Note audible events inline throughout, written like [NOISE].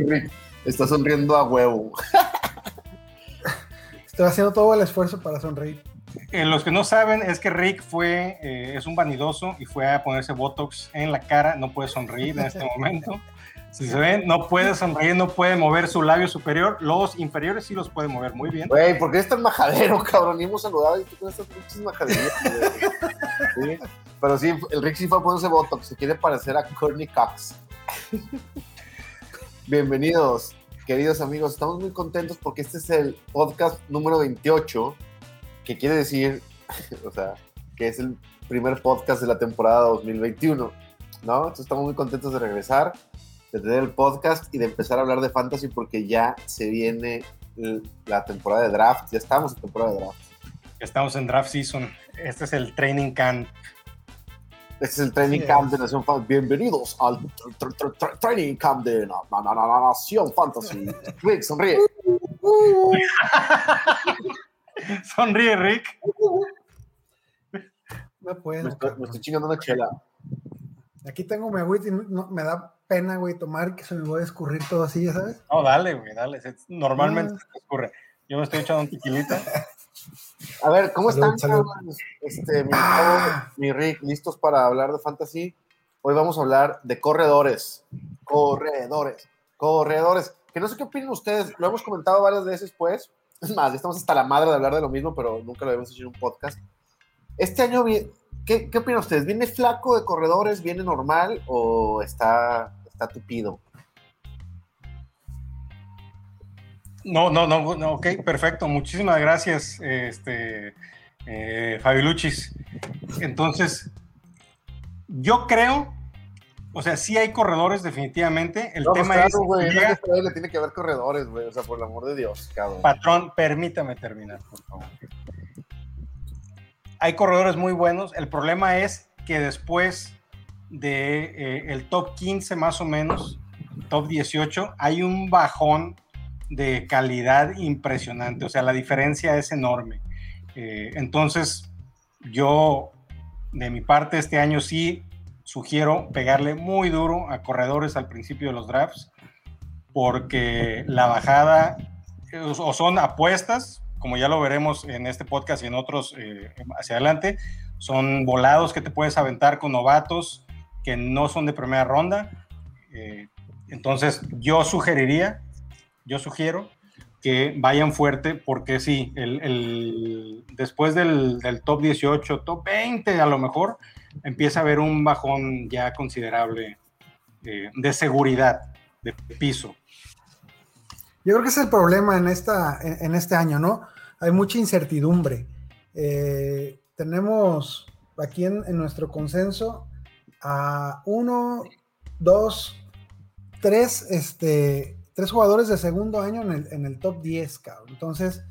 Rick, está sonriendo a huevo. Estoy haciendo todo el esfuerzo para sonreír. Eh, los que no saben es que Rick fue, eh, es un vanidoso y fue a ponerse Botox en la cara, no puede sonreír en este momento. [LAUGHS] Si se ven, no puede sonreír, no puede mover su labio superior. Los inferiores sí los puede mover muy bien. Güey, ¿por qué es tan majadero, cabrón? Ni hemos saludado y tú con estas pinches majaderías. Sí, Pero sí, el Rick sí fue a ponerse Botox. Se quiere parecer a Courtney Cox. Bienvenidos, queridos amigos. Estamos muy contentos porque este es el podcast número 28, que quiere decir, [LAUGHS] o sea, que es el primer podcast de la temporada 2021, ¿no? Entonces estamos muy contentos de regresar, de tener el podcast y de empezar a hablar de fantasy porque ya se viene la temporada de draft. Ya estamos en temporada de draft. Estamos en draft season. Este es el training camp. Este es el training camp de Nación Fantasy. Bienvenidos al tra- tra- tra- training camp de na- na- na- na- Nación Fantasy. Rick, sonríe. [LAUGHS] Sonríe, Rick. No puedo. Me estoy, me estoy chingando una chela. Aquí tengo mi agüita y no- me da pena, güey, tomar que se me voy a escurrir todo así, ya sabes. No, dale, güey, dale. Normalmente Ah. se te ocurre. Yo me estoy echando un tequilita. [LAUGHS] A ver, ¿cómo Salud, están? salud. Este, mi, Ah. Rick, listos para hablar de fantasy. Hoy vamos a hablar de corredores. Corredores. Corredores. Que no sé qué opinan ustedes. Lo hemos comentado varias veces, pues. Es más, estamos hasta la madre de hablar de lo mismo, pero nunca lo habíamos hecho en un podcast. Este año, ¿qué, qué opinan ustedes? ¿Viene flaco de corredores? ¿Viene normal o está, está tupido? No, no, no, no, ok, perfecto. Muchísimas gracias, este, eh, Fabiluchis. Entonces, yo creo, o sea, sí hay corredores definitivamente. El No, tema claro, es, en llega- NFL le tiene que haber corredores, güey. O sea, por el amor de Dios, cabrón. patrón, permítame terminar, por favor. Hay corredores muy buenos. El problema es que después de eh, el top 15 más o menos, top 18, hay un bajón de calidad impresionante. O sea, la diferencia es enorme. Eh, entonces, yo, de mi parte, este año sí sugiero pegarle muy duro a corredores al principio de los drafts, porque la bajada eh, o son apuestas, como ya lo veremos en este podcast y en otros eh, hacia adelante, son volados que te puedes aventar con novatos que no son de primera ronda. Entonces, yo sugeriría, yo sugiero que vayan fuerte porque sí, el, el- después del, del top 18, top 20 a lo mejor, empieza a haber un bajón ya considerable eh, de seguridad, de piso. Yo creo que es el problema en, esta, en este año, ¿no? Hay mucha incertidumbre. Eh, tenemos aquí en, en nuestro consenso a uno, dos, tres, este, tres jugadores de segundo año en el, en el top 10, cabrón. Entonces,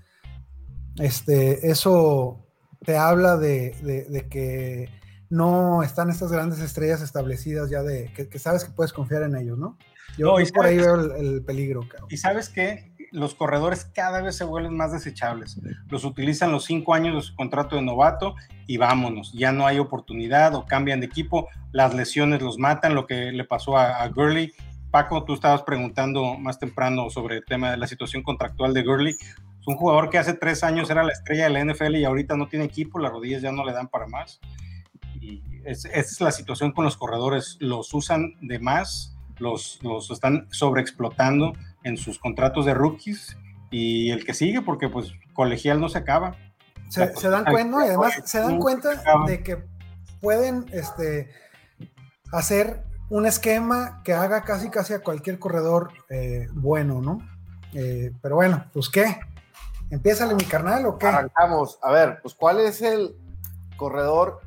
este, eso te habla de, de- de que no están estas grandes estrellas establecidas ya de que, que sabes que puedes confiar en ellos, ¿no? Yo, No, y yo por ahí veo el, el peligro, cabrón. Y sabes que los corredores cada vez se vuelven más desechables. Los utilizan los cinco años de su contrato de novato y vámonos. Ya no hay oportunidad o cambian de equipo. Las lesiones los matan, lo que le pasó a, a Gurley. Paco, tú estabas preguntando más temprano sobre el tema de la situación contractual de Gurley. Es un jugador que hace tres años era la estrella de la NFL y ahorita no tiene equipo, las rodillas ya no le dan para más. Y es, esa es la situación con los corredores. Los usan de más, los, los están sobreexplotando en sus contratos de rookies y el que sigue, porque pues colegial no se acaba. se, se dan cuenta ¿no? y además se dan cuenta de que pueden este, hacer un esquema que haga casi casi a cualquier corredor eh, bueno, ¿no? Eh, pero bueno, pues qué, empiézale mi carnal o qué. Arrancamos. A ver, pues ¿cuál es el corredor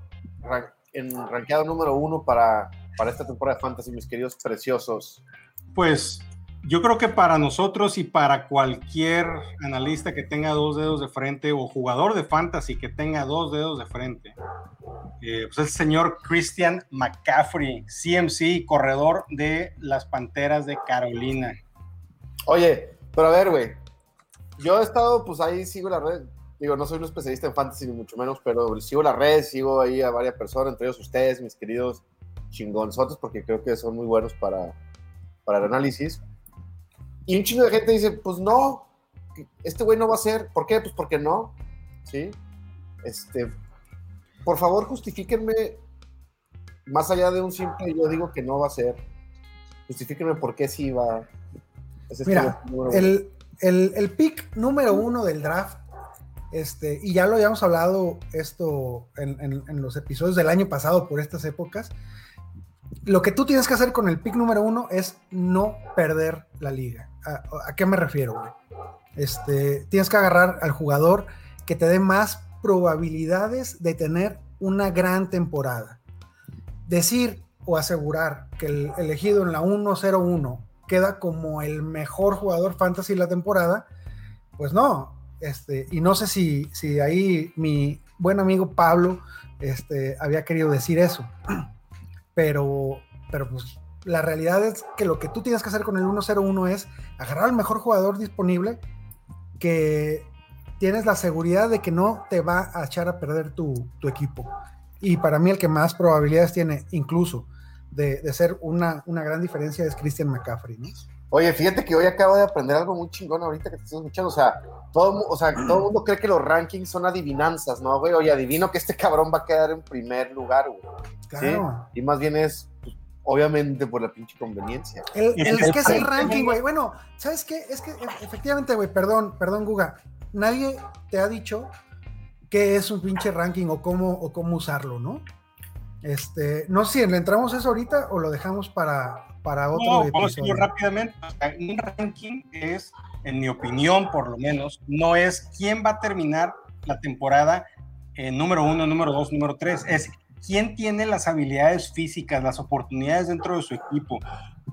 ran- en rankeado número uno para, para esta temporada de Fantasy, mis queridos preciosos? Pues yo creo que para nosotros y para cualquier analista que tenga dos dedos de frente o jugador de fantasy que tenga dos dedos de frente, eh, pues el señor Christian McCaffrey, CMC, corredor de las Panteras de Carolina. Oye, pero a ver, güey. Yo he estado, pues ahí sigo la red. Digo, no soy un especialista en fantasy, ni mucho menos, pero sigo la red, sigo ahí a varias personas, entre ellos ustedes, mis queridos chingonzotes, porque creo que son muy buenos para, para el análisis. Y un chingo de gente dice, pues no, este güey no va a ser. ¿Por qué? Pues porque no. ¿Sí? Este, por favor, justifíquenme, más allá de un simple, yo digo que no va a ser. Justifíquenme por qué sí va. Ese Mira, el, el, el, pick número uno del draft, este, y ya lo habíamos hablado esto en, en, en los episodios del año pasado por estas épocas, lo que tú tienes que hacer con el pick número uno es no perder la liga. ¿A, qué me refiero, güey? Este, tienes que agarrar al jugador que te dé más probabilidades de tener una gran temporada. Decir o asegurar que el elegido en la 1-0-1 queda como el mejor jugador fantasy de la temporada, pues no. Este, y no sé si, si ahí mi buen amigo Pablo este, había querido decir eso [CLEARS THROAT] pero, pero pues la realidad es que lo que tú tienes que hacer con el 101 es agarrar al mejor jugador disponible que tienes la seguridad de que no te va a echar a perder tu, equipo. Y para mí el que más probabilidades tiene incluso de, ser una, gran diferencia es Christian McCaffrey. Oye, fíjate que hoy acabo de aprender algo muy chingón ahorita que te estoy escuchando. O sea, todo, o sea, todo el mundo cree que los rankings son adivinanzas, ¿no, güey? Oye, adivino que este cabrón va a quedar en primer lugar, güey. Claro. Y más bien es, obviamente, por la pinche conveniencia. El, es que es el ranking, güey. Bueno, ¿sabes qué? Es que efectivamente, güey, perdón, perdón, Guga. Nadie te ha dicho qué es un pinche ranking o cómo, o cómo usarlo, ¿no? Este, no sé si le entramos eso ahorita o lo dejamos para, para otro no, Vamos a rápidamente. Un ranking es, en mi opinión, por lo menos, no es quién va a terminar la temporada en número uno, número dos, número tres. Es quién tiene las habilidades físicas, las oportunidades dentro de su equipo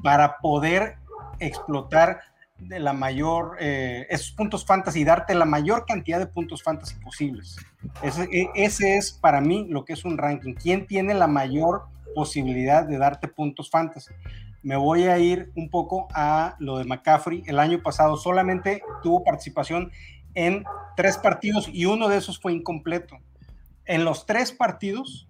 para poder explotar de la mayor, eh, esos puntos fantasy, darte la mayor cantidad de puntos fantasy posibles. Ese, e, ese, es para mí lo que es un ranking. ¿Quién tiene la mayor posibilidad de darte puntos fantasy? Me voy a ir un poco a lo de McCaffrey. El año pasado solamente tuvo participación en tres partidos y uno de esos fue incompleto. En los tres partidos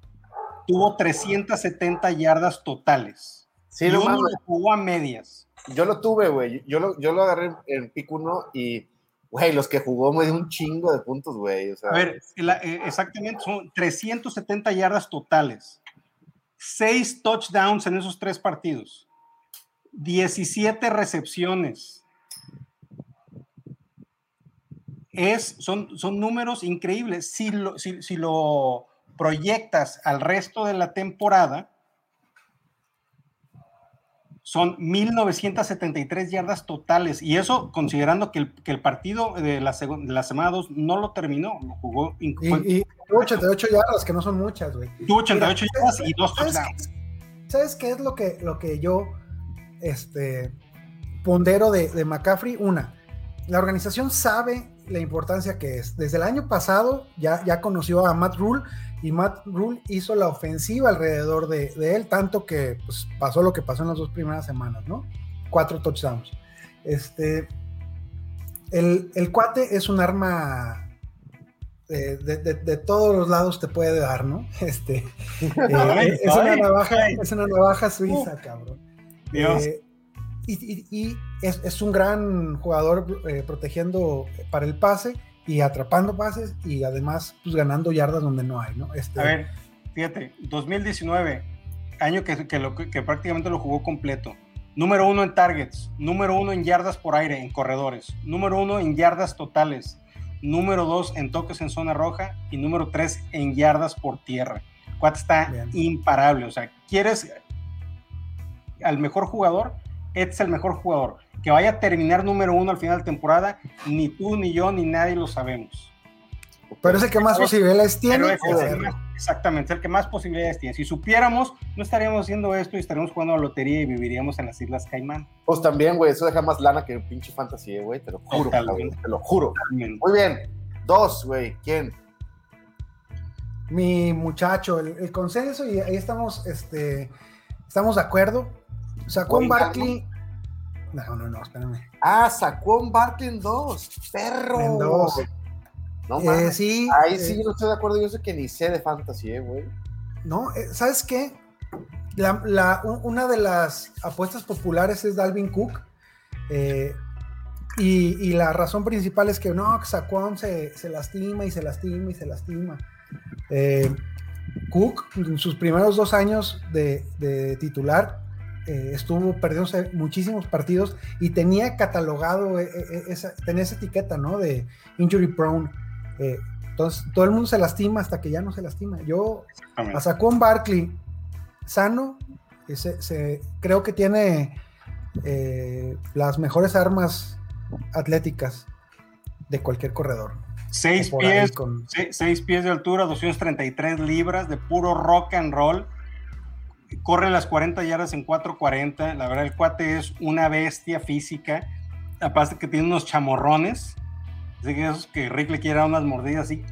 tuvo 370 yardas totales. Sí, y uno lo jugó a medias yo lo tuve, güey. Yo lo, yo lo agarré en, pick 1 y, güey, los que jugó me dio un chingo de puntos, güey. a ver, eh, exactamente, son 370 yardas totales. 6 touchdowns en esos tres partidos. 17 recepciones. Es, son, son números increíbles. Si lo, si lo proyectas al resto de la temporada, son 1973 yardas totales. Y eso considerando que el, que el partido de la, la semana 2 no lo terminó, lo jugó. Y, y, 88 yardas, que no son muchas, güey. 88 yardas y dos touchdowns. ¿Sabes qué es lo que, lo que yo este, pondero de, de McCaffrey? Una, la organización sabe la importancia que es. Desde el año pasado ya, ya conoció a Matt Rule y Matt Rule hizo la ofensiva alrededor de, él, tanto que pues, pasó lo que pasó en las dos primeras semanas, ¿no? Cuatro touchdowns. Este, el, el cuate es un arma de, todos los lados te puede dar, ¿no? [LAUGHS] Este, eh, [LAUGHS] es, una navaja, es, una navaja, suiza, cabrón. Eh, y, es, un gran jugador eh, protegiendo para el pase y atrapando pases y además pues ganando yardas donde no hay, ¿no? Este... A ver, fíjate, 2019, año que, que, lo, que prácticamente lo jugó completo. Número uno en targets, número uno en yardas por aire, en corredores, número uno en yardas totales, número dos en toques en zona roja y número tres en yardas por tierra. Cuat está imparable, o sea, quieres al mejor jugador, es el mejor jugador que vaya a terminar número uno al final de temporada, ni tú, ni yo, ni nadie lo sabemos. Pero es el que más posibilidades tiene. exactamente, el que más posibilidades tiene. Si supiéramos, no estaríamos haciendo esto y estaríamos jugando a la lotería y viviríamos en las Islas Caimán. Pues también, güey, eso deja más lana que un pinche fantasía, güey, te lo juro. te lo juro. Muy bien. Dos, güey, ¿quién? Mi muchacho, el, consenso, y ahí estamos, este, estamos de acuerdo. Sacó un Barkley no, no, no, espérame. Ah, sacó un Barkley en dos. Perro. En dos. No eh, sí. Ahí sí eh, no estoy de acuerdo. Yo sé que ni sé de fantasy, eh, güey. No, eh, ¿sabes qué? La, una de las apuestas populares es Dalvin Cook. Y, la razón principal es que no, Saquon se, se lastima y se lastima y se lastima. Eh, Cook, en sus primeros dos años de, titular, eh, estuvo perdiéndose muchísimos partidos y tenía catalogado, eh, esa, tenía esa etiqueta, ¿no? De injury prone. entonces, todo el mundo se lastima hasta que ya no se lastima. Yo, a Saquon Barkley, sano, se, creo que tiene las mejores armas atléticas de cualquier corredor. Seis pies, seis, pies de altura, 233 libras de puro rock and roll. Corre las 40 yardas en 4.40. La verdad, el cuate es una bestia física. Aparte que tiene unos chamorrones. Así que esos que Rick le quiere dar unas mordidas así.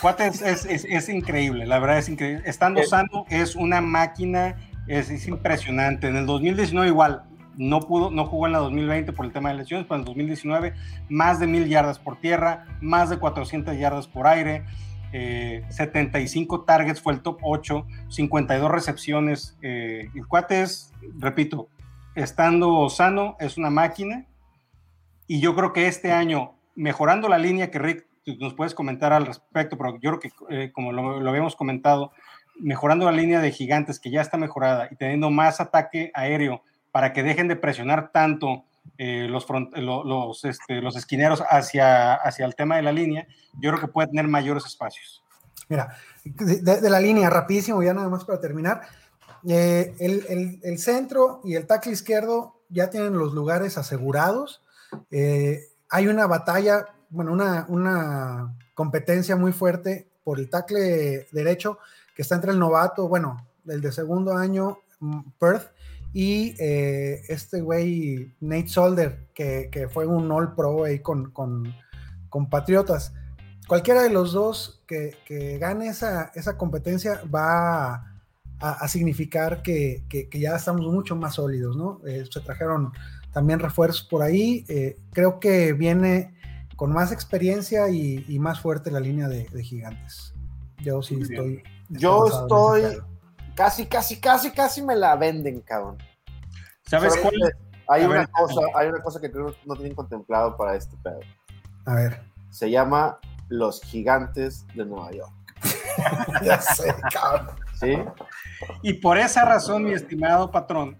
Cuate es, increíble, la verdad es increíble. Estando sano es una máquina, es, es impresionante. En el 2019 igual, no pudo, no jugó en la 2020 por el tema de lesiones, pero en 2019 más de mil yardas por tierra, más de 400 yardas por aire, 75 eh, targets fue el top 8, 52 recepciones. Eh, el cuate es, repito, estando sano, es una máquina. Y yo creo que este año, mejorando la línea que Rick nos puedes comentar al respecto, pero yo creo que, eh, como lo, lo, habíamos comentado, mejorando la línea de gigantes que ya está mejorada y teniendo más ataque aéreo para que dejen de presionar tanto eh, los, los, este, los esquineros hacia, hacia el tema de la línea, yo creo que puede tener mayores espacios. Mira, de, la línea, rapidísimo, ya nada más para terminar. Eh, el, el, centro y el tackle izquierdo ya tienen los lugares asegurados. Eh, hay una batalla, bueno, una, una competencia muy fuerte por el tackle derecho que está entre el novato, bueno, el de segundo año, mm, Perth, y eh, este güey, Nate Solder, que, fue un All Pro ahí con, con, Patriotas. Cualquiera de los dos que, gane esa, esa, competencia va a, significar que, ya estamos mucho más sólidos, ¿no? Eh, se trajeron también refuerzos por ahí. Eh, creo que viene con más experiencia y, más fuerte la línea de, gigantes. Yo sí estoy. Yo estoy Casi, casi, casi, casi me la venden, cabrón. ¿Sabes cuál? Hay una, cosa, hay una cosa que creo no tienen contemplado para este pedo. A ver. Se llama Los Gigantes de Nueva York. [LAUGHS] ya sé, cabrón. ¿Sí? Y por esa razón, mi estimado patrón,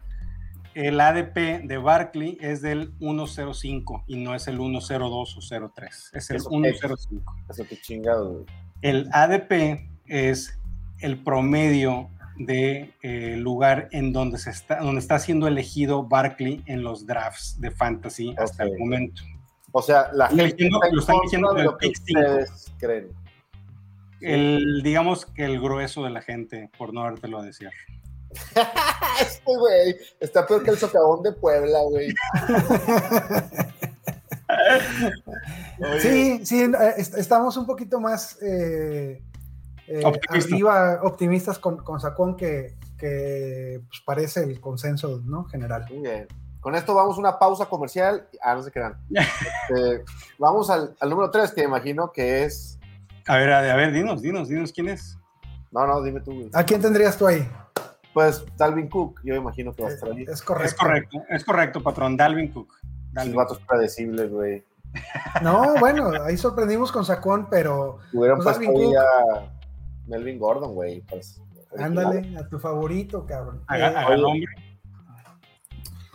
el ADP de Barkley es del 105 y no es el 102 o 03. Es el 105. Eso que chingado, El ADP es el promedio de eh, lugar en donde, se está, donde está siendo elegido Barkley en los drafts de fantasy hasta el momento. O sea, la gente lo están diciendo de lo que ustedes creen. El, digamos que el grueso de la gente, por no dártelo a decir. [LAUGHS] este güey está peor que el socavón de Puebla, güey. [LAUGHS] sí, sí, eh, estamos un poquito más eh, eh, optimistas con, con Sacón que, pues, parece el consenso ¿no? general. Con esto vamos a una pausa comercial. Ah, no se crean. [LAUGHS] Este, vamos al, número 3, que imagino que es. A ver, a, ver, dinos, dinos, dinos quién es. No, no, dime tú. ¿A quién tendrías tú ahí? Pues Dalvin Cook, yo imagino que va a estar ahí. Es correcto. Es correcto, es correcto, patrón. Dalvin Cook. Dalvin. vatos predecibles, güey. No, bueno, ahí sorprendimos con Sacón, pero. Hubieran pues, Melvin Gordon, güey. Pues, Ándale, a tu favorito, cabrón. Haga, eh,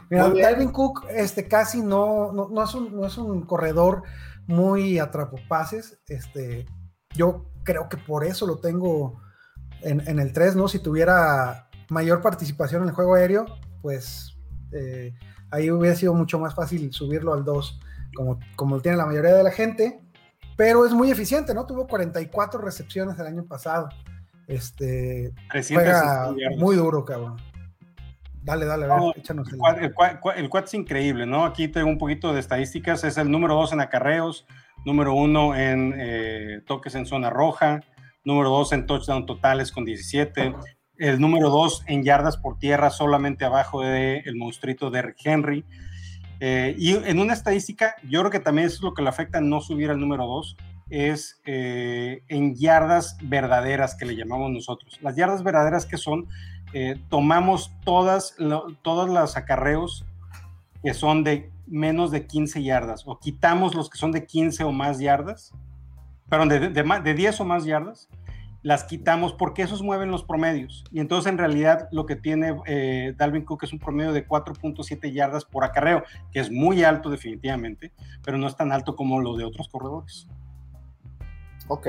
Mira, Melvin Cook este, casi no, no, es un, no es un corredor muy atrapopases. Este, yo creo que por eso lo tengo en, el 3, ¿no? Si tuviera mayor participación en el juego aéreo, pues eh, ahí hubiera sido mucho más fácil subirlo al 2, como, como lo tiene la mayoría de la gente pero es muy eficiente, ¿no? Tuvo 44 recepciones el año pasado. Este juega muy duro, cabrón. Dale, dale, a ver, échanos el, el, cuat es increíble, ¿no? Aquí tengo un poquito de estadísticas. Es el número 2 en acarreos, número 1 en eh, toques en zona roja, número 2 en touchdown totales con 17, el número 2 en yardas por tierra, solamente abajo del el monstruito de Henry. Eh, y en una estadística, yo creo que también eso es lo que le afecta no subir al número 2, es eh, en yardas verdaderas que le llamamos nosotros. Las yardas verdaderas que son, eh, tomamos todas, todos los acarreos que son de menos de 15 yardas, o quitamos los que son de 15 o más yardas, perdón, de, de, de 10 o más yardas, las quitamos porque esos mueven los promedios. Y entonces en realidad lo que tiene eh, Dalvin Cook es un promedio de 4.7 yardas por acarreo, que es muy alto definitivamente, pero no es tan alto como lo de otros corredores. Ok.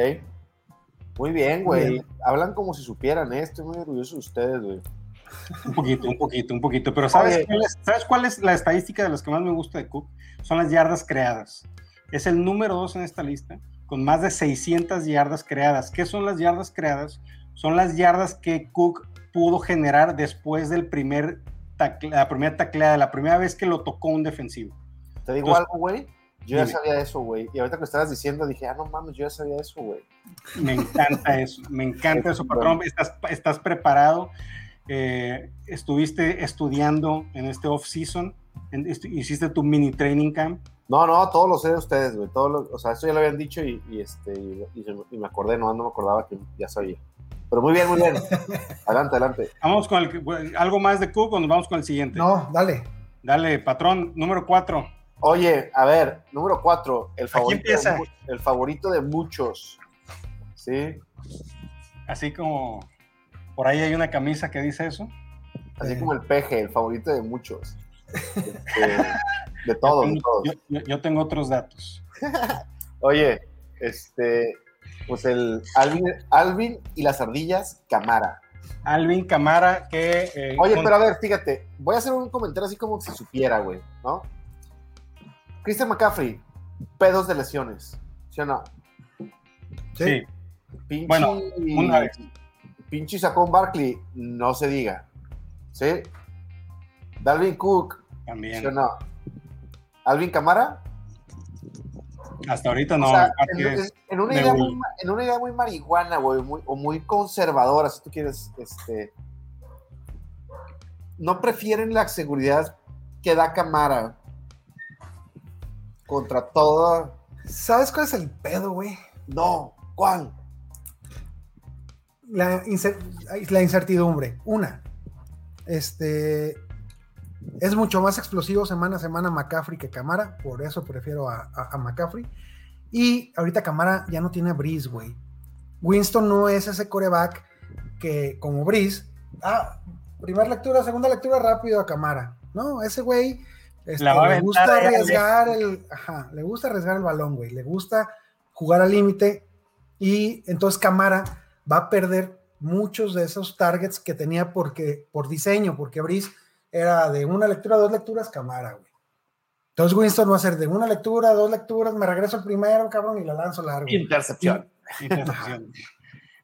Muy bien, güey. Hablan como si supieran, ¿eh? Estoy muy orgulloso de ustedes, güey. Un poquito, un poquito, un poquito. Pero ¿sabes cuál, es, ¿sabes cuál es la estadística de las que más me gusta de Cook? Son las yardas creadas. Es el número dos en esta lista con más de 600 yardas creadas. ¿Qué son las yardas creadas? Son las yardas que Cook pudo generar después del primer tacle, la primera tacleada, la primera vez que lo tocó un defensivo. Te digo Entonces, algo, güey. Yo dime. ya sabía eso, güey. Y ahorita que estabas diciendo, dije, ah, no mames, yo ya sabía eso, güey. Me encanta [LAUGHS] eso, me encanta eso, patrón. Estás, estás preparado. Eh, estuviste estudiando en este off-season, hiciste tu mini training camp. No, no, todos lo sé de ustedes, güey. Todo lo, o sea, eso ya lo habían dicho y, y este, y, y, me acordé, no, no me acordaba que ya sabía. Pero muy bien, muy bien. [LAUGHS] adelante, adelante. Vamos con el, algo más de Cook o nos vamos con el siguiente. No, dale. Dale, patrón, número cuatro. Oye, a ver, número cuatro, el favorito, de, el favorito de muchos. ¿Sí? Así como por ahí hay una camisa que dice eso. Así eh. como el peje, el favorito de muchos. [LAUGHS] Este, de todos, yo tengo, de todos. Yo, yo, tengo otros datos. [LAUGHS] Oye, este, pues el Alvin, Alvin y las ardillas, Camara. Alvin Camara, que. Eh, Oye, con... pero a ver, fíjate, voy a hacer un comentario así como si supiera, güey, ¿no? Christian McCaffrey, pedos de lesiones, ¿sí o no? Sí. bueno, una vez. Pinche Sacón Barkley, no se diga. ¿Sí? Dalvin Cook, También. ¿sí o no? Alvin Camara. Hasta ahorita no. O sea, en, en, una idea muy, en, una idea muy, marihuana, güey, muy, o muy conservadora, si tú quieres, este. No prefieren la seguridad que da Camara contra toda. ¿Sabes cuál es el pedo, güey? No, ¿cuál? La, incer la incertidumbre. Una, este, es mucho más explosivo semana a semana McCaffrey que Camara, por eso prefiero a, a, a McCaffrey. Y ahorita Camara ya no tiene a Breeze, güey. Winston no es ese coreback que, como Breeze, ah, primera lectura, segunda lectura rápido a Camara. No, ese güey este, le gusta arriesgar el, ajá, le gusta arriesgar el balón, güey. Le gusta jugar al límite y entonces Camara va a perder muchos de esos targets que tenía porque, por diseño, porque Breeze era de una lectura, dos lecturas, Camara, güey. Entonces Winston va a ser de una lectura, dos lecturas, me regreso al primero, cabrón, y la lanzo largo. Intercepción. Y, intercepción.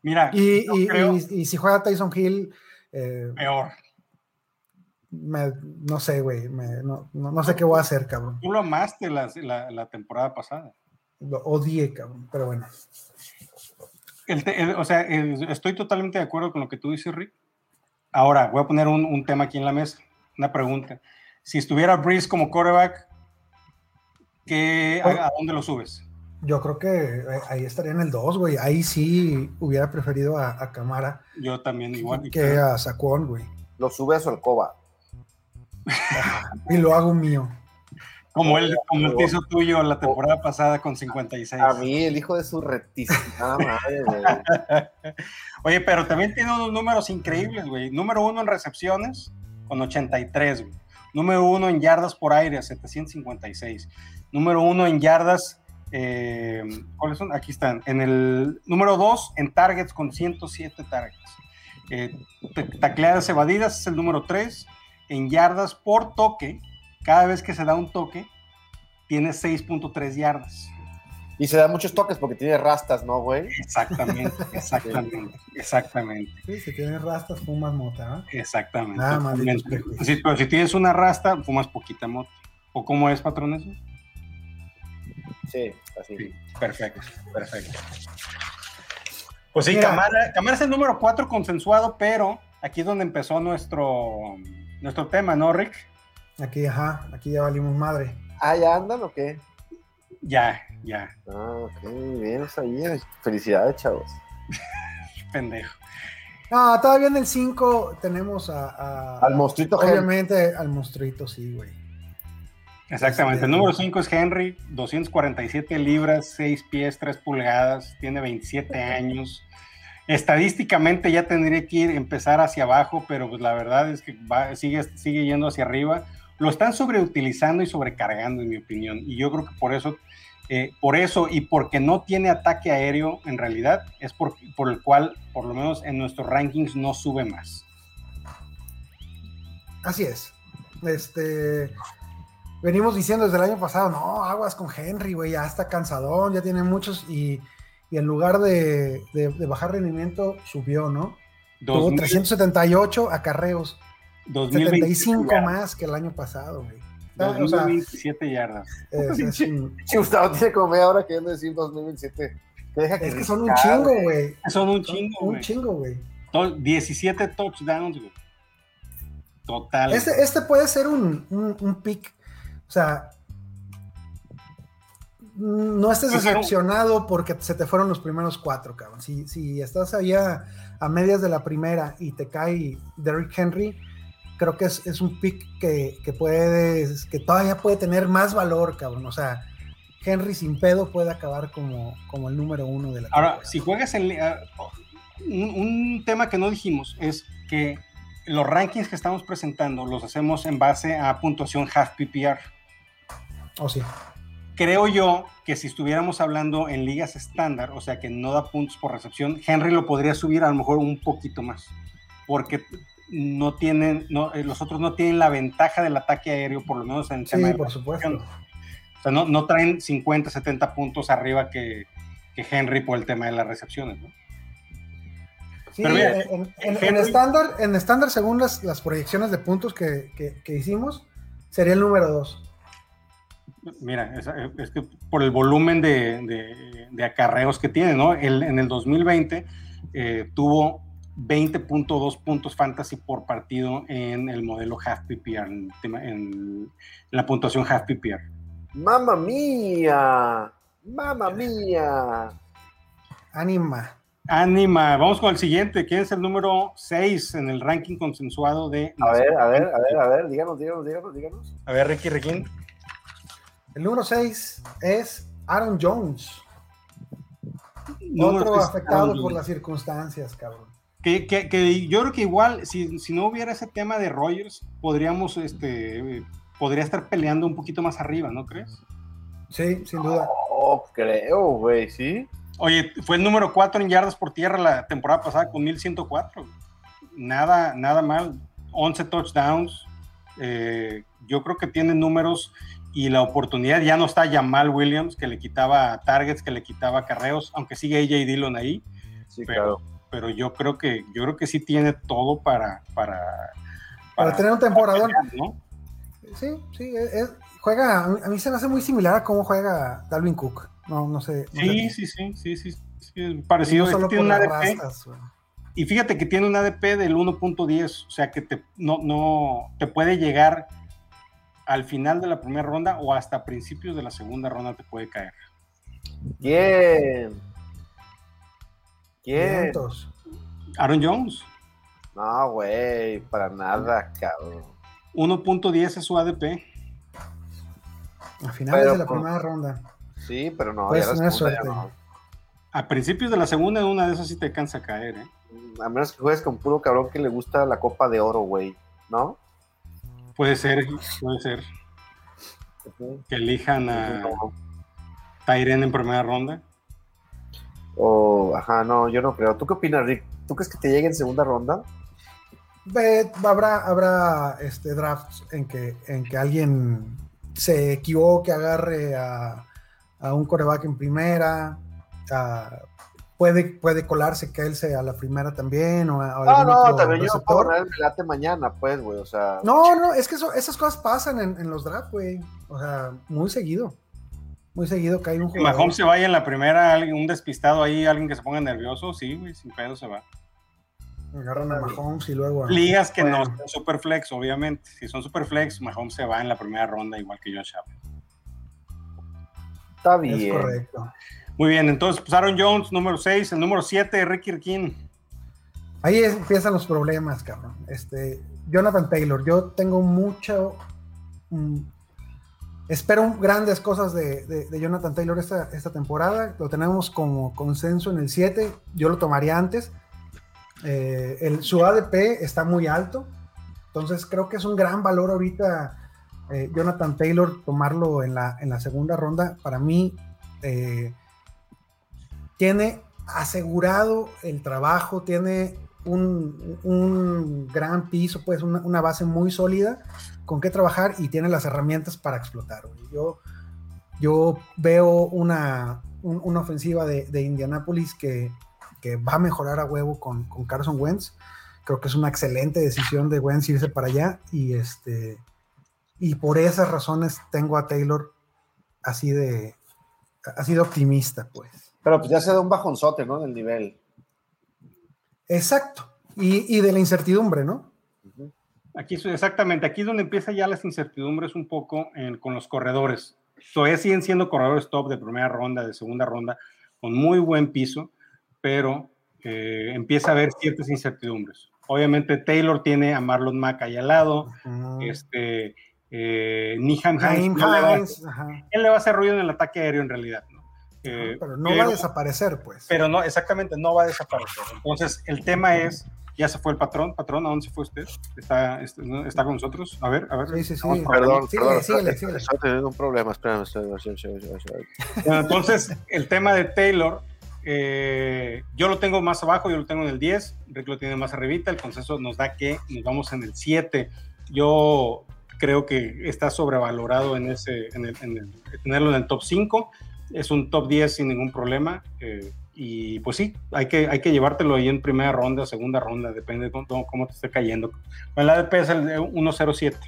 Mira, y, y, creo... y, si juega Tyson Hill. Eh, Peor. Me, no sé, güey. No, no, no, sé qué voy a hacer, cabrón. Tú lo amaste la, la, la temporada pasada. Lo odié, cabrón, pero bueno. El te, el, o sea, el, estoy totalmente de acuerdo con lo que tú dices, Rick. Ahora, voy a poner un, un tema aquí en la mesa una pregunta. Si estuviera Breeze como quarterback, ¿qué, a, ¿a, dónde lo subes? Yo creo que ahí estaría en el 2, güey. Ahí sí hubiera preferido a, a Camara. Yo también igual. Que a Saquon, güey. Lo sube a su alcoba. [LAUGHS] y lo hago mío. Como el, como el piso tuyo la temporada pasada con 56. A mí, el hijo de su retísima [LAUGHS] madre, güey. Oye, pero también tiene unos números increíbles, güey. Número uno en recepciones, con 83, güey. Número uno en yardas por aire, 756. Número uno en yardas, eh, ¿cuáles son? Aquí están. En el número dos en targets con 107 targets. Eh, tacleadas evadidas es el número tres. En yardas por toque, cada vez que se da un toque, tiene 6.3 yardas. Y se da muchos toques porque tiene rastas, ¿no, güey? Exactamente, [LAUGHS] exactamente, exactamente. Sí, si tienes rastas, fumas mota, ¿eh? Exactamente. Nada más. Sí, pero si tienes una rasta, fumas poquita mota. ¿O cómo es, patrón, eso? Sí, así. Sí, perfecto, perfecto. Pues sí, Camara, Camara, es el número 4 consensuado, pero aquí es donde empezó nuestro, nuestro tema, ¿no, Rick? Aquí, ajá, aquí ya valimos madre. Ah, ¿ya andan o qué? Ya, ya. Ah, ok, bien, sabía. Felicidades, chavos. [LAUGHS] Pendejo. No, todavía en el 5 tenemos a, a al monstruito. Obviamente, al monstruito, sí, güey. Exactamente. Este, el número 5 es Henry, 247 libras, 6 pies, 3 pulgadas, tiene 27 años. Estadísticamente ya tendría que ir, empezar hacia abajo, pero pues la verdad es que sigue, sigue yendo hacia arriba. Lo están sobreutilizando y sobrecargando, en mi opinión. Y yo creo que por eso, eh, por eso y porque no tiene ataque aéreo en realidad, es por, por el cual, por lo menos en nuestros rankings, no sube más. Así es. Este, venimos diciendo desde el año pasado, no, aguas con Henry, güey, ya está cansadón, ya tiene muchos y, en lugar de, bajar rendimiento, subió, ¿no? Tuvo 378 acarreos. 75 más que el año pasado, güey. 2027 yardas. [LAUGHS] Es, Gustavo tiene como media hora queriendo decir 2027. es que son un chingo, güey. Son un chingo, güey. Un chingo, güey. 17 touchdowns, güey. Total. Este, este puede ser un, un pick o sea, no estés decepcionado porque se te fueron los primeros cuatro, cabrón. Si, estás allá a medias de la primera y te cae Derrick Henry, creo que es, un pick que, que, puedes, que todavía puede tener más valor, cabrón. O sea, Henry sin pedo puede acabar como, como el número uno de la Ahora, si juegas en... Uh, un, un tema que no dijimos es que los rankings que estamos presentando los hacemos en base a puntuación half PPR. Oh, sí. Creo yo que si estuviéramos hablando en ligas estándar, o sea que no da puntos por recepción, Henry lo podría subir a lo mejor un poquito más, porque no tienen, no, eh, los otros no tienen la ventaja del ataque aéreo, por lo menos en sí, por supuesto. O sea, no, no, traen 50, 70 puntos arriba que, que, Henry por el tema de las recepciones, ¿no? Sí, en, estándar, en estándar, según las, las proyecciones de puntos que, que, hicimos, sería el número 2. Mira, es, que por el volumen de, acarreos que tiene, ¿no? en el 2020 eh, tuvo 20.2 puntos fantasy por partido en el modelo half PPR, en, la puntuación half PPR. ¡Mamma mía! ¡Mamma mía! Anima. Anima. Vamos con el siguiente. ¿Quién es el número 6 en el ranking consensuado de... A ver, a ver, a ver, a ver, díganos, díganos, díganos, díganos. A ver, Ricky, Ricky. El número 6 es Aaron Jones. Otro afectado por las circunstancias, cabrón. Que, que, yo creo que igual, si, si, no hubiera ese tema de Rogers, podríamos, este, podría estar peleando un poquito más arriba, ¿no crees? Sí, sin duda. Oh, creo, güey, sí. Oye, fue el número 4 en yardas por tierra la temporada pasada con 1104. Nada, nada mal. 11 touchdowns. Eh, yo creo que tiene números y la oportunidad ya no está Jamal Williams, que le quitaba targets, que le quitaba carreos, aunque sigue AJ Dillon ahí. Sí, pero, claro. Pero yo creo que yo creo que sí tiene todo para para, para, tener un temporada. Sí, sí, juega, a mí se me hace muy similar a cómo juega Dalvin Cook. No, no sé. sí, sí, sí, sí, sí, parecido. No tiene un ADP. y fíjate que tiene un ADP del 1.10, o sea que te, no, no, te puede llegar al final de la primera ronda o hasta principios de la segunda ronda te puede caer. ¿Quién? ¿Quién? Aaron Jones. No, güey, para nada, cabrón. 1.10 es su ADP. A finales de la primera ronda. Sí, pero no. Pues A principios de la segunda, una de esas sí te cansa caer, ¿eh? A menos que juegues con puro cabrón que le gusta la copa de oro, güey, ¿no? Puede ser, puede ser. Que elijan a Tyren en primera ronda. O, ajá, no, yo no creo. ¿Tú qué opinas, Rick? ¿Tú crees que te llegue en segunda ronda? habrá habrá este drafts en que, en que alguien se equivoque, agarre a, a un coreback en primera, a, puede, puede colarse Kelsey a la primera también. O no, no, también yo puedo poner el late mañana, pues, güey, o sea. No, no, es que esas cosas pasan en, los drafts, güey. O sea, muy seguido. Muy seguido cae un jugador. Mahomes se vaya en la primera, un despistado ahí, alguien que se ponga nervioso, sí, güey, sin pedo se va. Agarran a Mahomes y luego. Ligas que no son super flex, obviamente. Si son super flex, Mahomes se va en la primera ronda, igual que Josh Allen. Está bien. Es correcto. Muy bien, entonces pues Aaron Jones, número 6, el número 7, Ricky King. Ahí empiezan los problemas, cabrón. Este, Jonathan Taylor, yo tengo mucho. Espero grandes cosas de, Jonathan Taylor esta, esta, temporada. Lo tenemos como consenso en el 7. Yo lo tomaría antes. Eh, el, su ADP está muy alto. Entonces creo que es un gran valor ahorita eh, Jonathan Taylor tomarlo en la, en la segunda ronda. Para mí eh, tiene asegurado el trabajo, tiene un, gran piso, pues una, base muy sólida con qué trabajar y tiene las herramientas para explotar. Yo, yo veo una, una ofensiva de, de Indianapolis que, va a mejorar a huevo con, con, Carson Wentz. Creo que es una excelente decisión de Wentz irse para allá y, este, y por esas razones tengo a Taylor así de, así de optimista, pues. Pero pues ya se da un bajonzote, ¿no? Del nivel. Exacto. Y, de la incertidumbre, ¿no? Aquí exactamente, aquí es donde empieza ya las incertidumbres un poco con los corredores. Todavía siguen siendo corredores top de primera ronda, de segunda ronda, con muy buen piso, pero eh, empieza a haber ciertas incertidumbres. Obviamente Taylor tiene a Marlon Mack ahí al lado, este, eh, Niham él, le va a hacer ruido en el ataque aéreo en realidad, ¿no? Eh, pero no va a desaparecer, pues. Pero no, exactamente, no va a desaparecer. Entonces, el tema es, ya se fue el patrón, patrón, ¿a dónde se fue usted? ¿Está, está, con nosotros? A ver, a ver. Sí, sí, sí. Perdón, perdón, síguele, síguele. Estoy teniendo un problema, espérame. entonces, el tema de Taylor, eh, yo lo tengo más abajo, yo lo tengo en el 10, Rick lo tiene más arribita, el consenso nos da que nos vamos en el 7. Yo creo que está sobrevalorado en ese, en el, en el, tenerlo en el top 5 es un top 10 sin ningún problema. Eh, y pues sí, hay que, hay que llevártelo ahí en primera ronda, segunda ronda, depende de cómo, te esté cayendo. El ADP es el 107.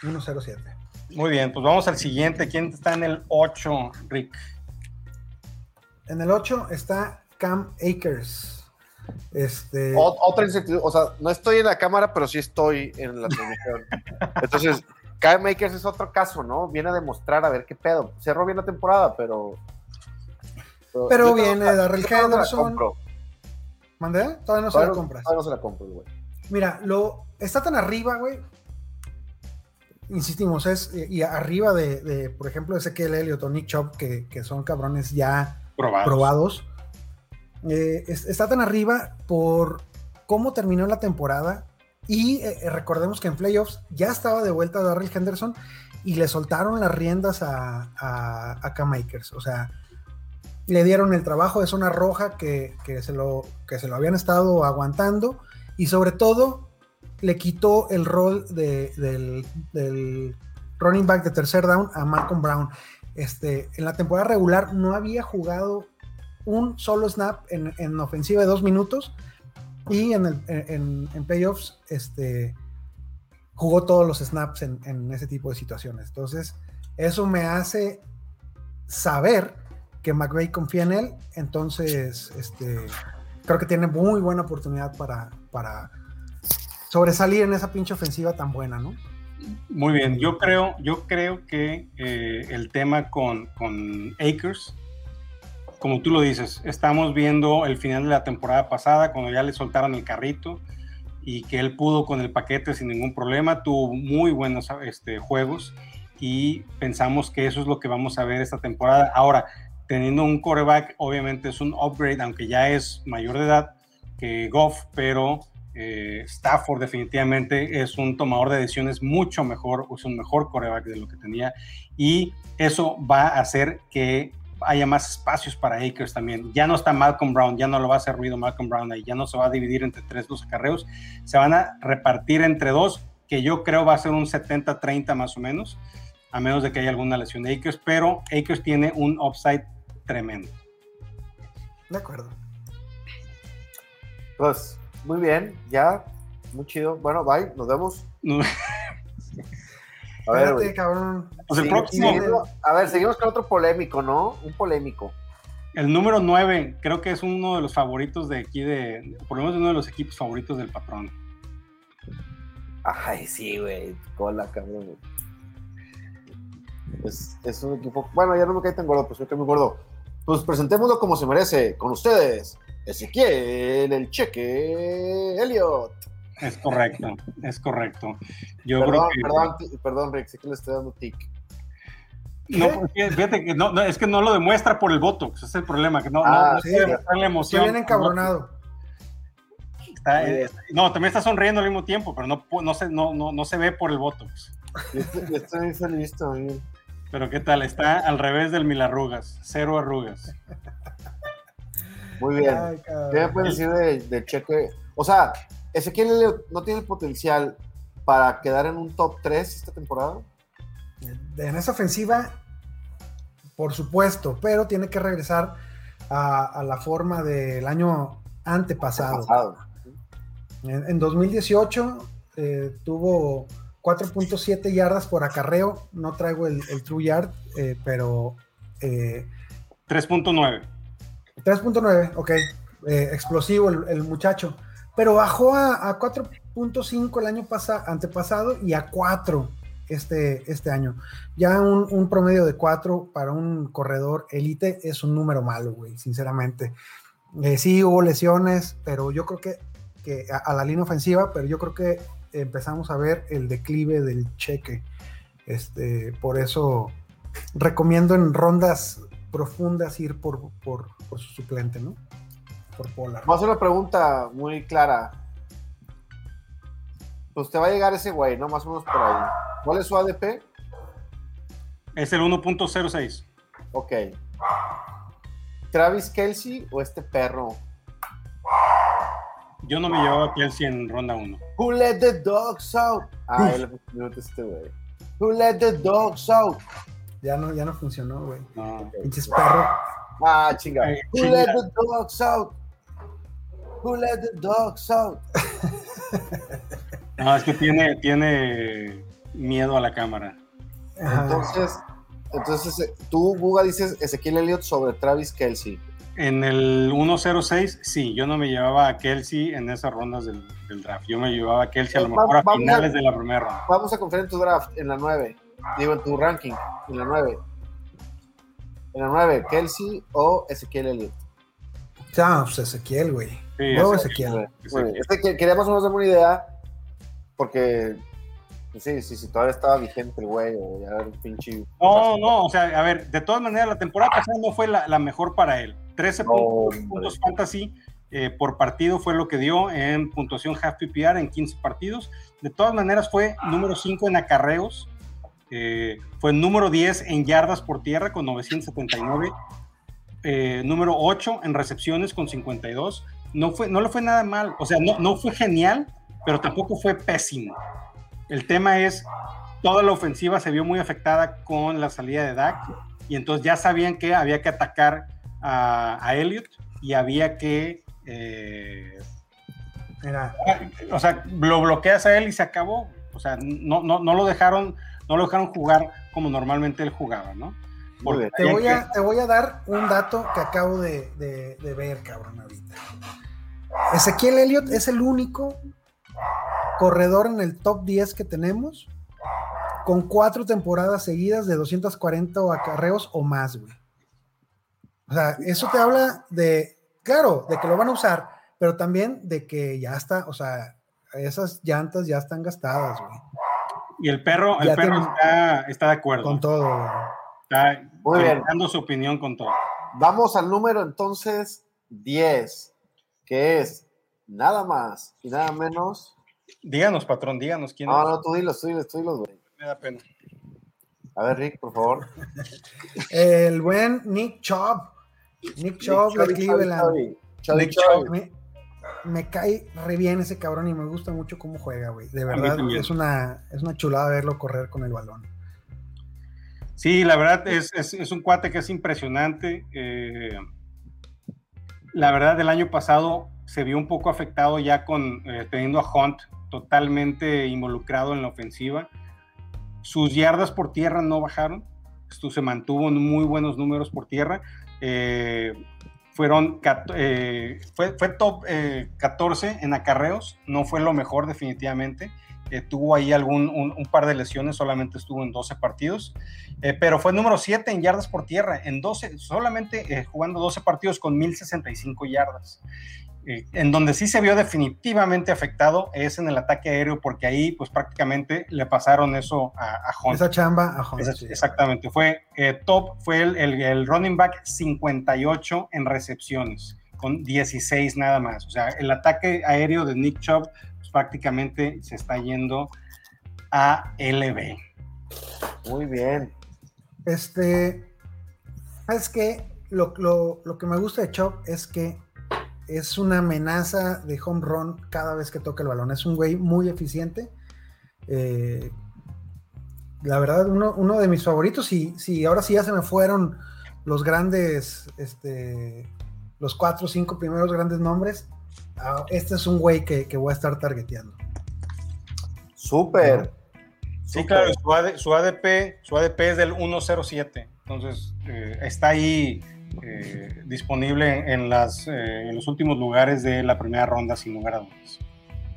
107. Muy bien, pues vamos al siguiente. ¿Quién está en el 8, Rick? En el 8 está Cam Akers. Este... otra o sea, no estoy en la cámara, pero sí estoy en la transmisión. [LAUGHS] Entonces, Kyle Makers es otro caso, ¿no? Viene a demostrar a ver qué pedo. Cerró bien la temporada, pero. Pero, viene Darrell Henderson. ¿Mandé? Todavía no se la compras. Todavía no se la compro, güey. Mira, lo, está tan arriba, güey. Insistimos, es y arriba de, por ejemplo, ese que el Elliot o Nick Chop, que, son cabrones ya probados. Eh, está tan arriba por cómo terminó la temporada y eh, eh, recordemos que en playoffs ya estaba de vuelta Darrell Henderson y le soltaron las riendas a, a, K-Makers. O sea, le dieron el trabajo de zona roja que, se lo, que se lo habían estado aguantando y sobre todo le quitó el rol del, running back de tercer down a Malcolm Brown. Este, en la temporada regular no había jugado un solo snap en, en ofensiva de dos minutos y en, el, en, playoffs, este, jugó todos los snaps en, ese tipo de situaciones. Entonces, eso me hace saber que McVeigh confía en él. Entonces, este, creo que tiene muy buena oportunidad para, para sobresalir en esa pinche ofensiva tan buena, ¿no? Muy bien, yo creo, yo creo que eh, el tema con, con Akers como tú lo dices, estamos viendo el final de la temporada pasada, cuando ya le soltaron el carrito y que él pudo con el paquete sin ningún problema, tuvo muy buenos este, juegos y pensamos que eso es lo que vamos a ver esta temporada. Ahora, teniendo un quarterback, obviamente es un upgrade, aunque ya es mayor de edad que Goff, pero eh, Stafford definitivamente es un tomador de decisiones mucho mejor, es un mejor quarterback de lo que tenía y eso va a hacer que haya más espacios para Akers también. Ya no está Malcolm Brown, ya no lo va a hacer ruido Malcolm Brown ahí, ya no se va a dividir entre tres los acarreos, se van a repartir entre dos, que yo creo va a ser un 70-30 más o menos, a menos de que haya alguna lesión de Akers, pero Akers tiene un upside tremendo. De acuerdo. Pues, muy bien, ya, muy chido. Bueno, bye, nos vemos. [LAUGHS] A ver, cabrón. Pues el próximo. a ver, seguimos con otro polémico, ¿no? Un polémico. El número 9, creo que es uno de los favoritos de aquí, de, por lo menos uno de los equipos favoritos del patrón. Ay, sí, güey. Cola, cabrón. Es, es, un equipo. Bueno, ya no me cae tan gordo, pues yo que muy gordo. Pues presentémoslo como se merece. Con ustedes, Ezequiel, el cheque, Elliot. Es correcto, es correcto. Yo perdón, creo que... perdón, perdón, Rick, sé que le estoy dando tic. No, fíjate que no, es que no lo demuestra por el Botox, ese es el problema, que no, ah, no, sí, la emoción. Estoy bien encabronado. Eh, no, también está sonriendo al mismo tiempo, pero no, no, se, no, no, se ve por el Botox. Yo estoy, feliz también. Pero ¿qué tal? Está al revés del mil arrugas, cero arrugas. Muy bien. ¿Qué me puedes decir de, de Cheque? O sea, Ezequiel no tiene el potencial para quedar en un top 3 esta temporada. En esa ofensiva, por supuesto, pero tiene que regresar a, la forma del año antepasado. En, 2018 eh, tuvo 4.7 yardas por acarreo, no traigo el, true yard, eh, pero... 3.9. Eh, 3.9, ok. explosivo el, muchacho. Pero bajó a, 4.5 el año antepasado y a 4 este, este año. Ya un, promedio de 4 para un corredor elite es un número malo, güey, sinceramente. Eh, sí hubo lesiones, pero yo creo que, que a, la línea ofensiva, pero yo creo que empezamos a ver el declive del cheque. Este, por eso recomiendo en rondas profundas ir por, por, por su suplente, ¿no? Por Polar. Vamos a hacer una pregunta muy clara. Pues te va a llegar ese güey, ¿no? Más o menos por ahí. ¿Cuál es su ADP? Es el 1.06. Ok. ¿Travis Kelsey o este perro? Yo no me llevaba a Kelsey en ronda 1. Who let the dogs out? Ah, él este güey. Who let the dogs out? Ya no, ya no funcionó, güey. No. Pinches perro. Ah, chinga. Who let the dogs out? Who let the dogs out? no, es que tiene, tiene miedo a la cámara. Entonces, entonces eh, tú, Buga, dices Ezequiel Elliott sobre Travis Kelsey. En el 106, sí, yo no me llevaba a Kelsey en esas rondas del, draft. Yo me llevaba a Kelsey a lo mejor a finales de la primera ronda. Vamos a confiar en tu draft, en la 9. Digo, en tu ranking, en la 9. En la 9, Kelsey o Ezequiel Elliott. Ya, pues Ezequiel, güey. Sí, no, Ezequiel. Ezequiel. Este, queríamos más una idea, porque Sí, sí, sí, todavía estaba vigente el güey, o ya era un pinche. No, no, o sea, a ver, de todas maneras, la temporada pasada no fue la, mejor para él. 13 puntos, fantasy eh, por partido fue lo que dio en puntuación half PPR en 15 partidos. De todas maneras, fue número 5 en acarreos, eh, fue número 10 en yardas por tierra con 979, eh, número 8 en recepciones con 52. No, fue, no le fue nada mal, o sea, no, no fue genial, pero tampoco fue pésimo. El tema es, toda la ofensiva se vio muy afectada con la salida de Dak y entonces ya sabían que había que atacar a, Elliot y había que... Eh, o sea, lo bloqueas a él y se acabó. O sea, no, no, no, lo dejaron, no lo dejaron jugar como normalmente él jugaba, ¿no? te, voy a, te voy a dar un dato que acabo de, de ver, cabrón, ahorita. Ezequiel Elliott es el único corredor en el top 10 que tenemos con cuatro temporadas seguidas de 240 acarreos o más, güey. O sea, eso te habla de, claro, de que lo van a usar, pero también de que ya está, o sea, esas llantas ya están gastadas, güey. Y el perro, el perro está, de acuerdo. Con todo, güey. Está dando su opinión con todo. Vamos al número entonces 10, que es nada más y nada menos Díganos, patrón, díganos quién No, no, tú dilos, tú dilos, tú dilos, güey. Me da pena. A ver, Rick, por favor. [LAUGHS] El buen Nick Chubb. Nick Chubb de Cleveland. Nick Chubb. Me, cae re bien ese cabrón y me gusta mucho cómo juega, güey. De verdad, es una, es una chulada verlo correr con el balón. Sí, la verdad es, es, un cuate que es impresionante. Eh, la verdad, el año pasado se vio un poco afectado ya con eh, teniendo a Hunt totalmente involucrado en la ofensiva. Sus yardas por tierra no bajaron, esto se mantuvo en muy buenos números por tierra. Eh, fueron, eh, fue, fue, top 14 eh, en acarreos, no fue lo mejor definitivamente. Tuvo ahí algún, un, par de lesiones, solamente estuvo en 12 partidos, pero fue número 7 en yardas por tierra, en 12, solamente jugando 12 partidos con 1065 yardas. Eh, en donde sí se vio definitivamente afectado es en el ataque aéreo, porque ahí pues prácticamente le pasaron eso a, a Hunt. Esa chamba a Hunt. sí. Exactamente, fue eh, top, fue el, el, el, running back 58 en recepciones, con 16 nada más. O sea, el ataque aéreo de Nick Chubb prácticamente se está yendo a LB. Muy bien. Este, es que lo, lo, lo que me gusta de Chubb es que es una amenaza de home run cada vez que toca el balón. Es un güey muy eficiente. Eh, la verdad, uno, uno, de mis favoritos. Y si ahora sí ya se me fueron los grandes, este, los cuatro o cinco primeros grandes nombres. Ah, este es un güey que, que, voy a estar targeteando. Súper. Sí, claro, su, AD, su, ADP, su ADP es del 107. Entonces, eh, está ahí eh, disponible en, las, eh, en los últimos lugares de la primera ronda, sin lugar a dudas.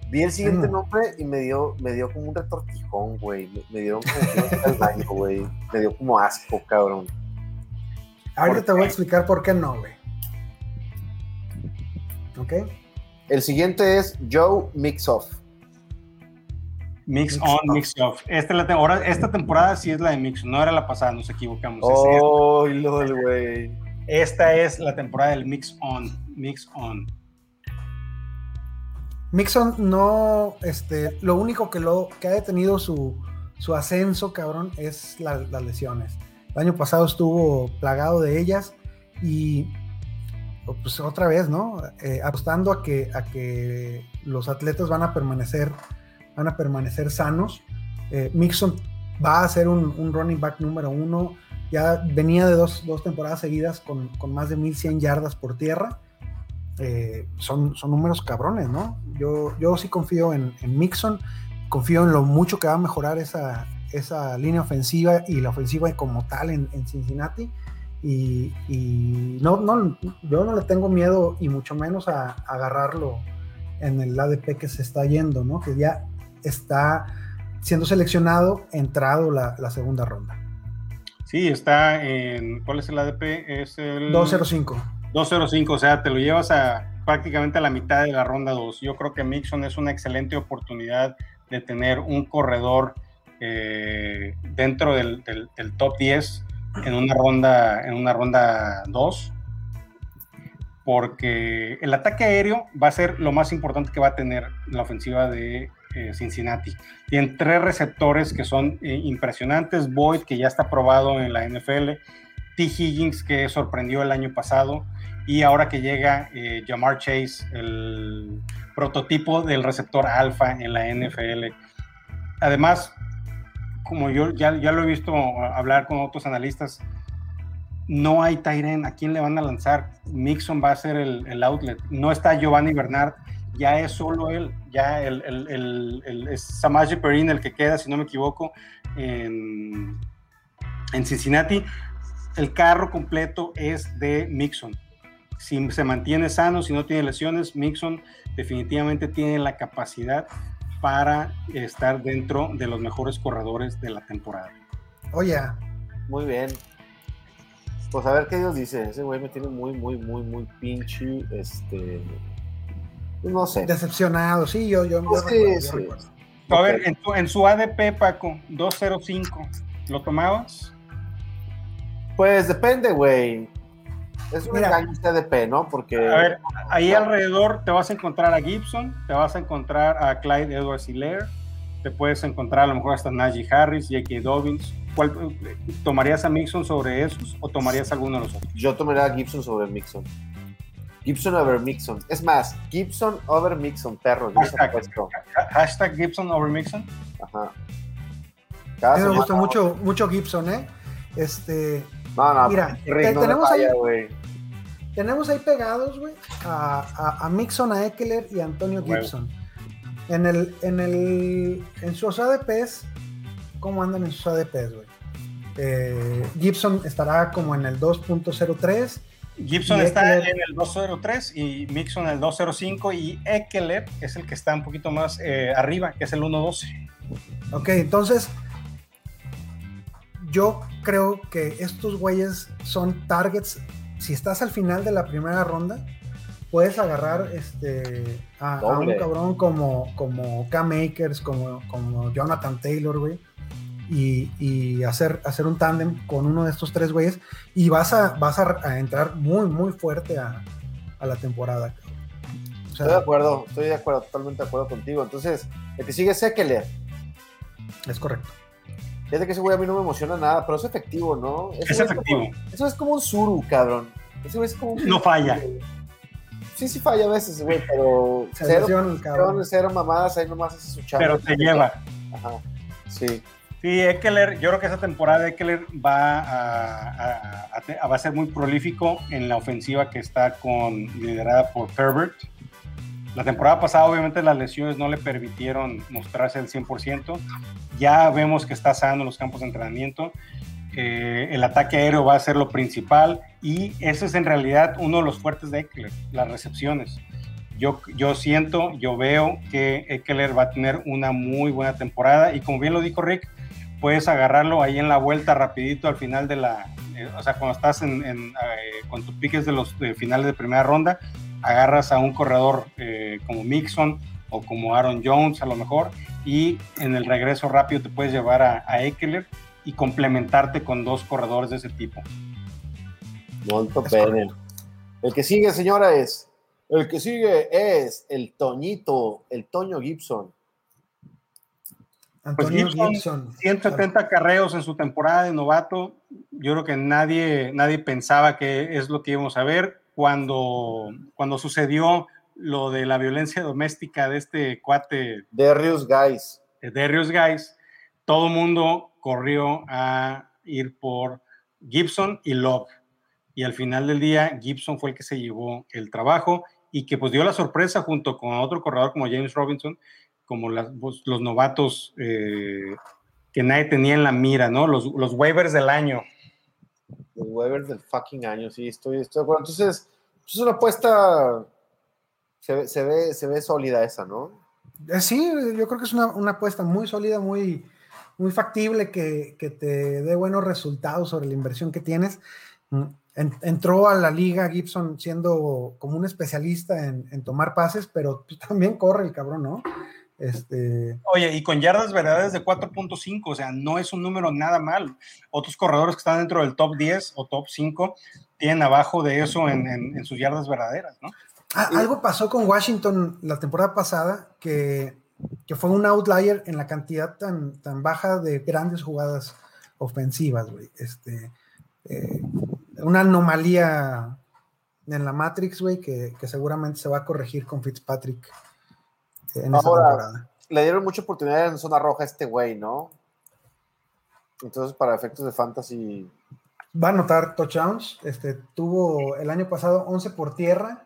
Vi el siguiente mm. nombre y me dio, me dio como un retortijón, güey. Me, me dio como baño, güey. Me dio como asco, cabrón. Ahorita te voy a explicar por qué no, güey. ¿Ok? El siguiente es Joe Mixoff. Mix, mix on, off. mix off. Esta, la ahora, esta temporada sí es la de Mix, no era la pasada, nos equivocamos. Oh, lol, güey. Esta es la temporada del Mix On. Mix On. Mixon no, este, lo único que, lo, que ha detenido su, su ascenso, cabrón, es la, las lesiones. El año pasado estuvo plagado de ellas y pues otra vez, ¿no? Eh, apostando a que, los atletas van a permanecer, sanos. Eh, Mixon va a ser un, un running back número uno ya venía de dos, temporadas seguidas con, con, más de 1100 yardas por tierra. Eh, son, números cabrones, ¿no? Yo, sí confío en, Mixon, confío en lo mucho que va a mejorar esa, línea ofensiva y la ofensiva como tal en Cincinnati. Y, y, no, no, yo no le tengo miedo y mucho menos a, a agarrarlo en el ADP que se está yendo, ¿no? Que ya está siendo seleccionado, entrado la, la segunda ronda. Sí, está en. ¿Cuál es el ADP? Es el. 205. 205, o sea, te lo llevas a prácticamente a la mitad de la ronda 2. Yo creo que Mixon es una excelente oportunidad de tener un corredor eh, dentro del, del, del, top 10 en una ronda en una ronda 2 porque el ataque aéreo va a ser lo más importante que va a tener la ofensiva de eh, Cincinnati. Tienen tres receptores que son eh, impresionantes. Boyd, que ya está probado en la NFL. T. Higgins, que sorprendió el año pasado. Y ahora que llega eh, Jamar Chase, el prototipo del receptor alfa en la NFL. Además, como yo ya, ya lo he visto hablar con otros analistas, no hay Tyren, ¿a quién le van a lanzar? Mixon va a ser el, el, outlet. No está Giovanni Bernard, ya es solo él, ya el, el, el, es Samaje Perrin el que queda, si no me equivoco, en, en Cincinnati. El carro completo es de Mixon. Si se mantiene sano, si no tiene lesiones, Mixon definitivamente tiene la capacidad para estar dentro de los mejores corredores de la temporada. Oye, muy bien. Pues a ver qué Dios dice. Ese güey me tiene muy, muy, muy, muy pinche. Este no sé. Decepcionado, sí, yo, yo, yo, sí, recuerdo, sí. yo A ver, en, tu, en, su ADP, Paco, 205, ¿lo tomabas? Pues depende, güey. Es un engaño este ADP, ¿no? Porque. A ver, ahí alrededor te vas a encontrar a Gibson, te vas a encontrar a Clyde Edwards Hilaire, te puedes encontrar a lo mejor hasta Najee Harris, J.K. Dobbins. ¿Cuál, ¿Tomarías a Mixon sobre esos o tomarías alguno de los otros? Yo tomaría a Gibson sobre Mixon. Gibson over Mixon. Es más, Gibson over Mixon, perro. Hashtag, hashtag Gibson over Mixon. Ajá. A mí me gusta mucho, mucho Gibson, ¿eh? Este. No, no, mira, te, no tenemos, falla, ahí, tenemos ahí pegados, güey, a, a, a, Mixon, a Eckler y a Antonio Gibson. En el, en el, en sus ADPs, ¿cómo andan en sus ADPs, güey? Eh, Gibson estará como en el 2.03 Gibson está en el 203 y Mixon en el 205 y Eckler es el que está un poquito más eh, arriba, que es el 112. Ok, entonces yo creo que estos güeyes son targets. Si estás al final de la primera ronda, puedes agarrar este, a, un cabrón como, como Cam Makers, como, como Jonathan Taylor, güey, y, hacer, hacer un tándem con uno de estos tres güeyes y vas a, vas a, entrar muy, muy fuerte a, la temporada. estoy de acuerdo, estoy de acuerdo, totalmente de acuerdo contigo. Entonces, el que sigue es Eckler. Es correcto. Fíjate que ese güey a mí no me emociona nada, pero es efectivo, ¿no? es efectivo. eso es como un suru, cabrón. Ese es como No falla. Sí, sí falla a veces, güey, pero cero, cero mamadas, ahí nomás hace su chamba. Pero te lleva. Ajá, sí. Sí, Eckler, yo creo que esa temporada Eckler va a, a, va a ser muy prolífico en la ofensiva que está con, liderada por Herbert. La temporada pasada, obviamente, las lesiones no le permitieron mostrarse al 100%. Ya vemos que está sano en los campos de entrenamiento. Eh, el ataque aéreo va a ser lo principal y eso es en realidad uno de los fuertes de Eckler, las recepciones. Yo, yo siento, yo veo que Eckler va a tener una muy buena temporada y como bien lo dijo Rick, puedes agarrarlo ahí en la vuelta rapidito al final de la, eh, o sea, cuando estás en, eh, con tus piques de los finales de primera ronda, agarras a un corredor como Mixon o como Aaron Jones a lo mejor y en el regreso rápido te puedes llevar a, a Eckler y complementarte con dos corredores de ese tipo. Molto bene. El que sigue, señora, es. El que sigue es el Toñito, el Toño Gibson. Pues Gibson, 170 carreos en su temporada de novato. Yo creo que nadie, nadie pensaba que es lo que íbamos a ver. Cuando, cuando sucedió lo de la violencia doméstica de este cuate. Darius Guys. De Darius Guys, todo el mundo corrió a ir por Gibson y Love. Y al final del día, Gibson fue el que se llevó el trabajo y que pues dio la sorpresa junto con otro corredor como James Robinson, como pues, los novatos eh, que nadie tenía en la mira, ¿no? Los, los waivers del año. Los waivers del fucking año, sí, estoy, estoy de acuerdo. Entonces, pues, es una apuesta, se, ve, se ve sólida esa, ¿no? Eh, sí, yo creo que es una, una apuesta muy sólida, muy, muy factible que, te dé buenos resultados sobre la inversión que tienes. Mm, entró a la liga Gibson siendo como un especialista en, tomar pases, pero [LAUGHS] también corre el cabrón, ¿no? Este... Oye, y con yardas verdaderas de 4.5, o sea, no es un número nada mal. Otros corredores que están dentro del top 10 o top 5 tienen abajo de eso en, sus yardas verdaderas, ¿no? Ah, algo pasó con Washington la temporada pasada que que fue un outlier en la cantidad tan, tan baja de grandes jugadas ofensivas, güey. Este, eh, una anomalía en la Matrix, güey, que, seguramente se va a corregir con Fitzpatrick en esta temporada. Le dieron mucha oportunidad en zona roja a este güey, ¿no? Entonces, para efectos de fantasy. Va a anotar touchdowns. Este, tuvo el año pasado 11 por tierra,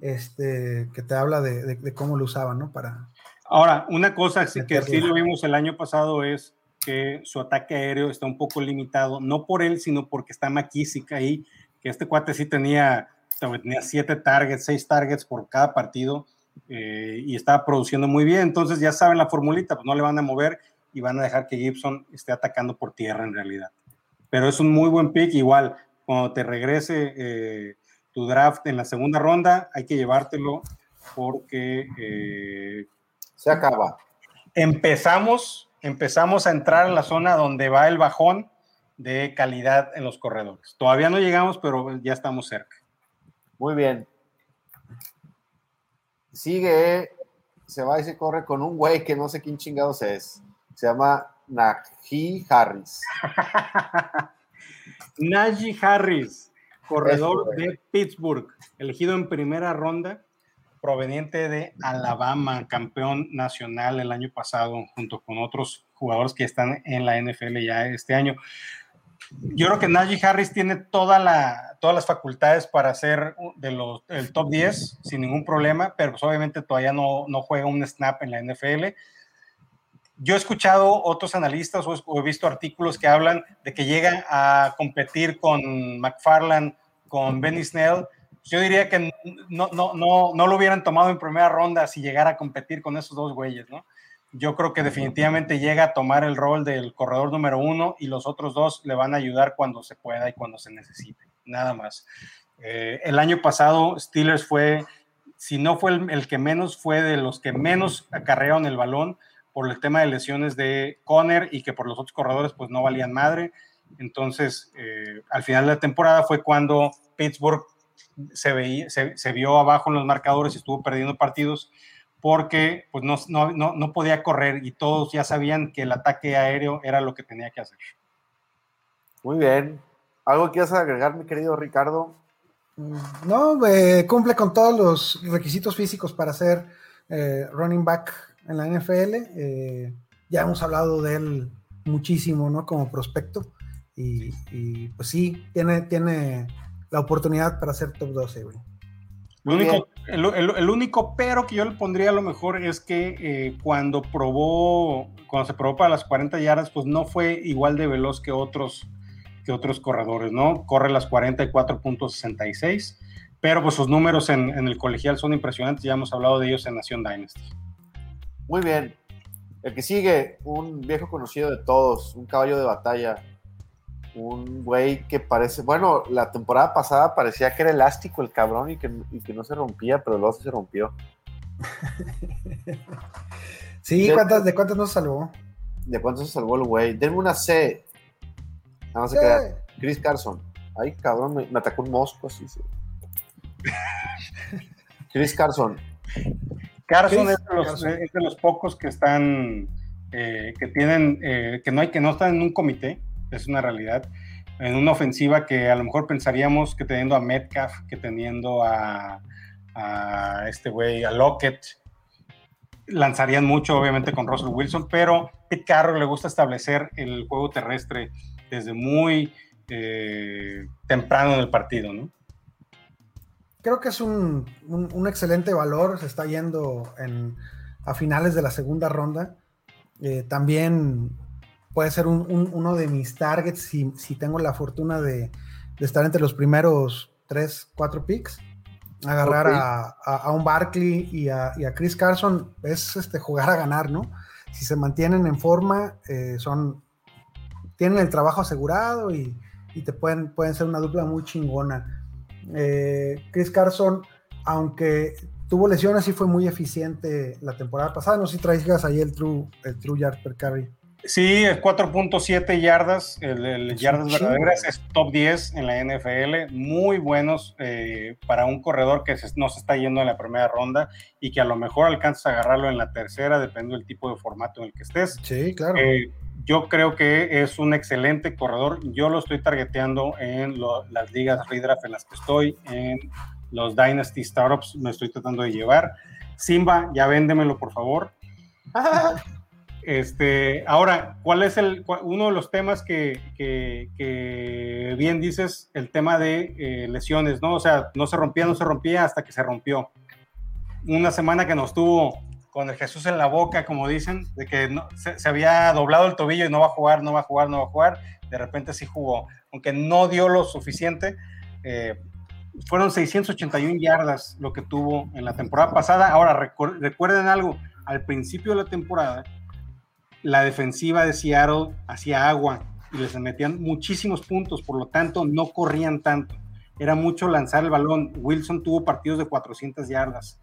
este, que te habla de, de cómo lo usaban, ¿no? Para, Ahora, una cosa que sí lo vimos el año pasado es que su ataque aéreo está un poco limitado, no por él, sino porque está McKissick ahí, que este cuate sí tenía, tenía siete targets, seis targets por cada partido eh, y estaba produciendo muy bien. Entonces ya saben la formulita, pues no le van a mover y van a dejar que Gibson esté atacando por tierra en realidad. Pero es un muy buen pick, igual, cuando te regrese eh, tu draft en la segunda ronda, hay que llevártelo porque eh, se acaba. Empezamos, empezamos a entrar en la zona donde va el bajón de calidad en los corredores. Todavía no llegamos, pero ya estamos cerca. Muy bien. Sigue, se va y se corre con un güey que no sé quién chingados es. Se llama Najee Harris. [LAUGHS] Najee Harris, corredor de Pittsburgh, elegido en primera ronda proveniente de Alabama, campeón nacional el año pasado, junto con otros jugadores que están en la NFL ya este año. Yo creo que Najee Harris tiene toda la, todas las facultades para ser de los, el top 10 sin ningún problema, pero pues obviamente todavía no, no juega un snap en la NFL. Yo he escuchado otros analistas o he visto artículos que hablan de que llega a competir con McFarland, con Benny Snell, yo diría que no, no, no, no lo hubieran tomado en primera ronda si llegara a competir con esos dos güeyes, ¿no? Yo creo que definitivamente llega a tomar el rol del corredor número uno y los otros dos le van a ayudar cuando se pueda y cuando se necesite. nada más. Eh, el año pasado Steelers fue, si no fue el, que menos, fue de los que menos acarrearon el balón por el tema de lesiones de Conner y que por los otros corredores pues no valían madre. Entonces, eh, al final de la temporada fue cuando Pittsburgh se, veía, se, vio abajo en los marcadores y estuvo perdiendo partidos porque pues no, no, no, podía correr y todos ya sabían que el ataque aéreo era lo que tenía que hacer. Muy bien. ¿Algo quieres agregar, mi querido Ricardo? No, eh, cumple con todos los requisitos físicos para ser eh, running back en la NFL. Eh, ya hemos hablado de él muchísimo, ¿no? Como prospecto. Y, y, pues sí, tiene, tiene la oportunidad para ser top 12, güey. El único, pero que yo le pondría a lo mejor es que eh, cuando probó, cuando se probó para las 40 yardas, pues no fue igual de veloz que otros, que otros corredores, ¿no? Corre las 44.66, pero pues sus números en, en, el colegial son impresionantes, ya hemos hablado de ellos en Nación Dynasty. Muy bien. El que sigue, un viejo conocido de todos, un caballo de batalla, un güey que parece, bueno, la temporada pasada parecía que era elástico el cabrón y que, no se rompía, pero luego se rompió. [LAUGHS] sí, de, ¿cuántas, ¿de cuántas no se salvó? ¿De cuántas se salvó el güey? Denme una C. Nada más Chris Carson. Ay, cabrón, me, atacó un mosco así. [LAUGHS] Chris Carson. Carson es, de los, pocos que están, eh, que tienen, eh, que no hay, que no están en un comité es una realidad. En una ofensiva que a lo mejor pensaríamos que teniendo a Metcalf, que teniendo a, este güey, a Lockett, lanzarían mucho, obviamente, con Russell Wilson, pero Pete Carroll le gusta establecer el juego terrestre desde muy eh, temprano en el partido, ¿no? Creo que es un, excelente valor, se está yendo a finales de la segunda ronda. Eh, también puede ser uno de mis targets si, si tengo la fortuna de, estar entre los primeros 3, 4 picks. Agarrar a, un Barkley y a, Chris Carson es este, jugar a ganar, ¿no? Si se mantienen en forma, eh, son, tienen el trabajo asegurado y, te pueden, pueden ser una dupla muy chingona. Eh, Chris Carson, aunque tuvo lesiones y fue muy eficiente la temporada pasada, no sé si traigas ahí el true, el true yard per carry. Sí, 4.7 yardas, el, yardas verdaderas es top 10 en la NFL, muy buenos eh, para un corredor que no se está yendo en la primera ronda y que a lo mejor alcanzas a agarrarlo en la tercera, depende del tipo de formato en el que estés. Sí, claro. Eh, yo creo que es un excelente corredor, yo lo estoy targeteando en las ligas redraft en las que estoy, en los Dynasty Startups me estoy tratando de llevar. Simba, ya véndemelo por favor. [LAUGHS] Este, ahora, ¿cuál es el, uno de los temas que, bien dices, el tema de eh, lesiones, ¿no? O sea, no se rompía, no se rompía hasta que se rompió. Una semana que nos tuvo con el Jesús en la boca, como dicen, de que se, había doblado el tobillo y no va a jugar, no va a jugar, no va a jugar, de repente sí jugó, aunque no dio lo suficiente. Eh, fueron 681 yardas lo que tuvo en la temporada pasada. Ahora, recuerden algo, al principio de la temporada, la defensiva de Seattle hacía agua y les metían muchísimos puntos, por lo tanto no corrían tanto. Era mucho lanzar el balón. Wilson tuvo partidos de 400 yardas.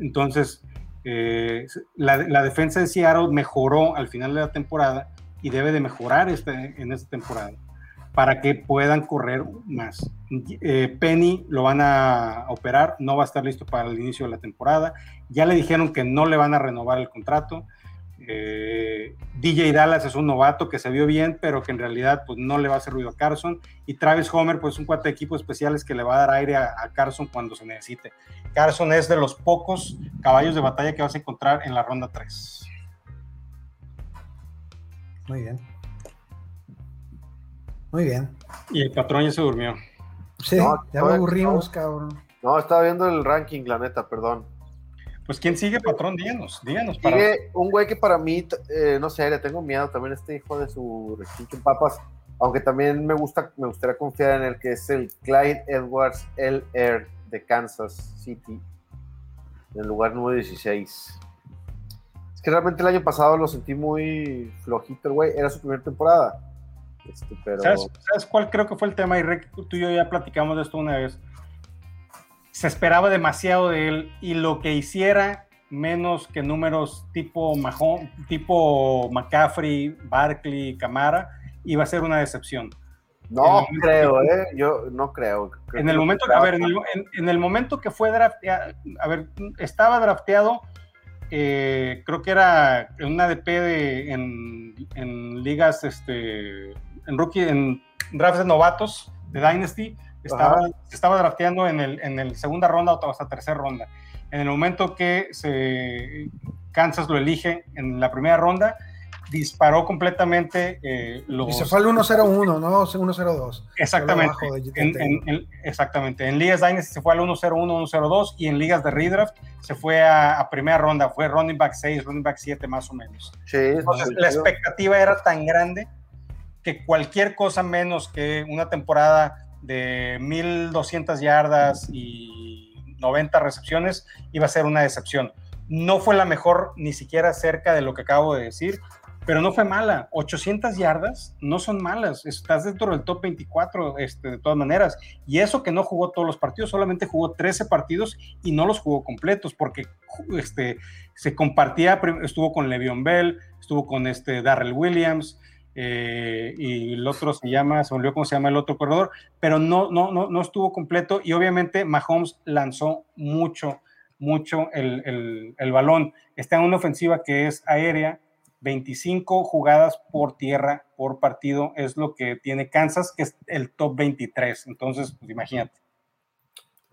Entonces, eh, la, defensa de Seattle mejoró al final de la temporada y debe de mejorar este, en esta temporada para que puedan correr más. Eh, Penny lo van a operar, no va a estar listo para el inicio de la temporada. Ya le dijeron que no le van a renovar el contrato. Eh, DJ Dallas es un novato que se vio bien, pero que en realidad pues, no le va a hacer ruido a Carson. Y Travis Homer, pues un cuate de equipos especiales que le va a dar aire a, Carson cuando se necesite. Carson es de los pocos caballos de batalla que vas a encontrar en la ronda 3. Muy bien. Muy bien. Y el patrón ya se durmió. Sí, ya me aburrimos, cabrón. No, estaba viendo el ranking, la neta, perdón. Pues quién sigue, patrón, díganos, díganos. Sigue un güey que para mí, eh, no sé, le tengo miedo también este hijo de su en papas, aunque también me gusta, me gustaría confiar en el que es el Clyde Edwards L. Air de Kansas City, en el lugar número 16. Es que realmente el año pasado lo sentí muy flojito el güey, era su primera temporada. Este, pero... ¿Sabes, ¿Sabes, cuál creo que fue el tema? Y Rick, tú y yo ya platicamos de esto una vez. Se esperaba demasiado de él y lo que hiciera menos que números tipo Mahon, tipo McCaffrey, Barkley, Camara, iba a ser una decepción. No creo, que, ¿eh? Yo no creo. creo en el momento, que, a ver, en el, en, en el, momento que fue drafteado, a ver, estaba drafteado, eh, creo que era en una ADP de, en, en, ligas, este, en rookie, en drafts de novatos de Dynasty, estaba, estaba drafteando en el, en el segunda ronda o hasta tercera ronda. En el momento que se, Kansas lo elige en la primera ronda, disparó completamente eh, los... Y se fue al 1-0-1, ¿no? 1-0-2. Exactamente. En, en, en, exactamente. En ligas Dynasty se fue al 1-0-1, 1-0-2 y en ligas de redraft se fue a, a, primera ronda, fue running back 6, running back 7 más o menos. Sí, Entonces, la expectativa era tan grande que cualquier cosa menos que una temporada de 1200 yardas y 90 recepciones iba a ser una decepción. No fue la mejor, ni siquiera cerca de lo que acabo de decir, pero no fue mala. 800 yardas no son malas. Estás dentro del top 24 este, de todas maneras. Y eso que no jugó todos los partidos, solamente jugó 13 partidos y no los jugó completos porque este, se compartía, estuvo con Le'Veon Bell, estuvo con este Darrell Williams. Eh, y el otro se llama, se me olvidó cómo se llama el otro corredor, pero no, no, no, no estuvo completo y obviamente Mahomes lanzó mucho, mucho el, el, el balón. Está en una ofensiva que es aérea, 25 jugadas por tierra por partido es lo que tiene Kansas, que es el top 23. Entonces, pues imagínate.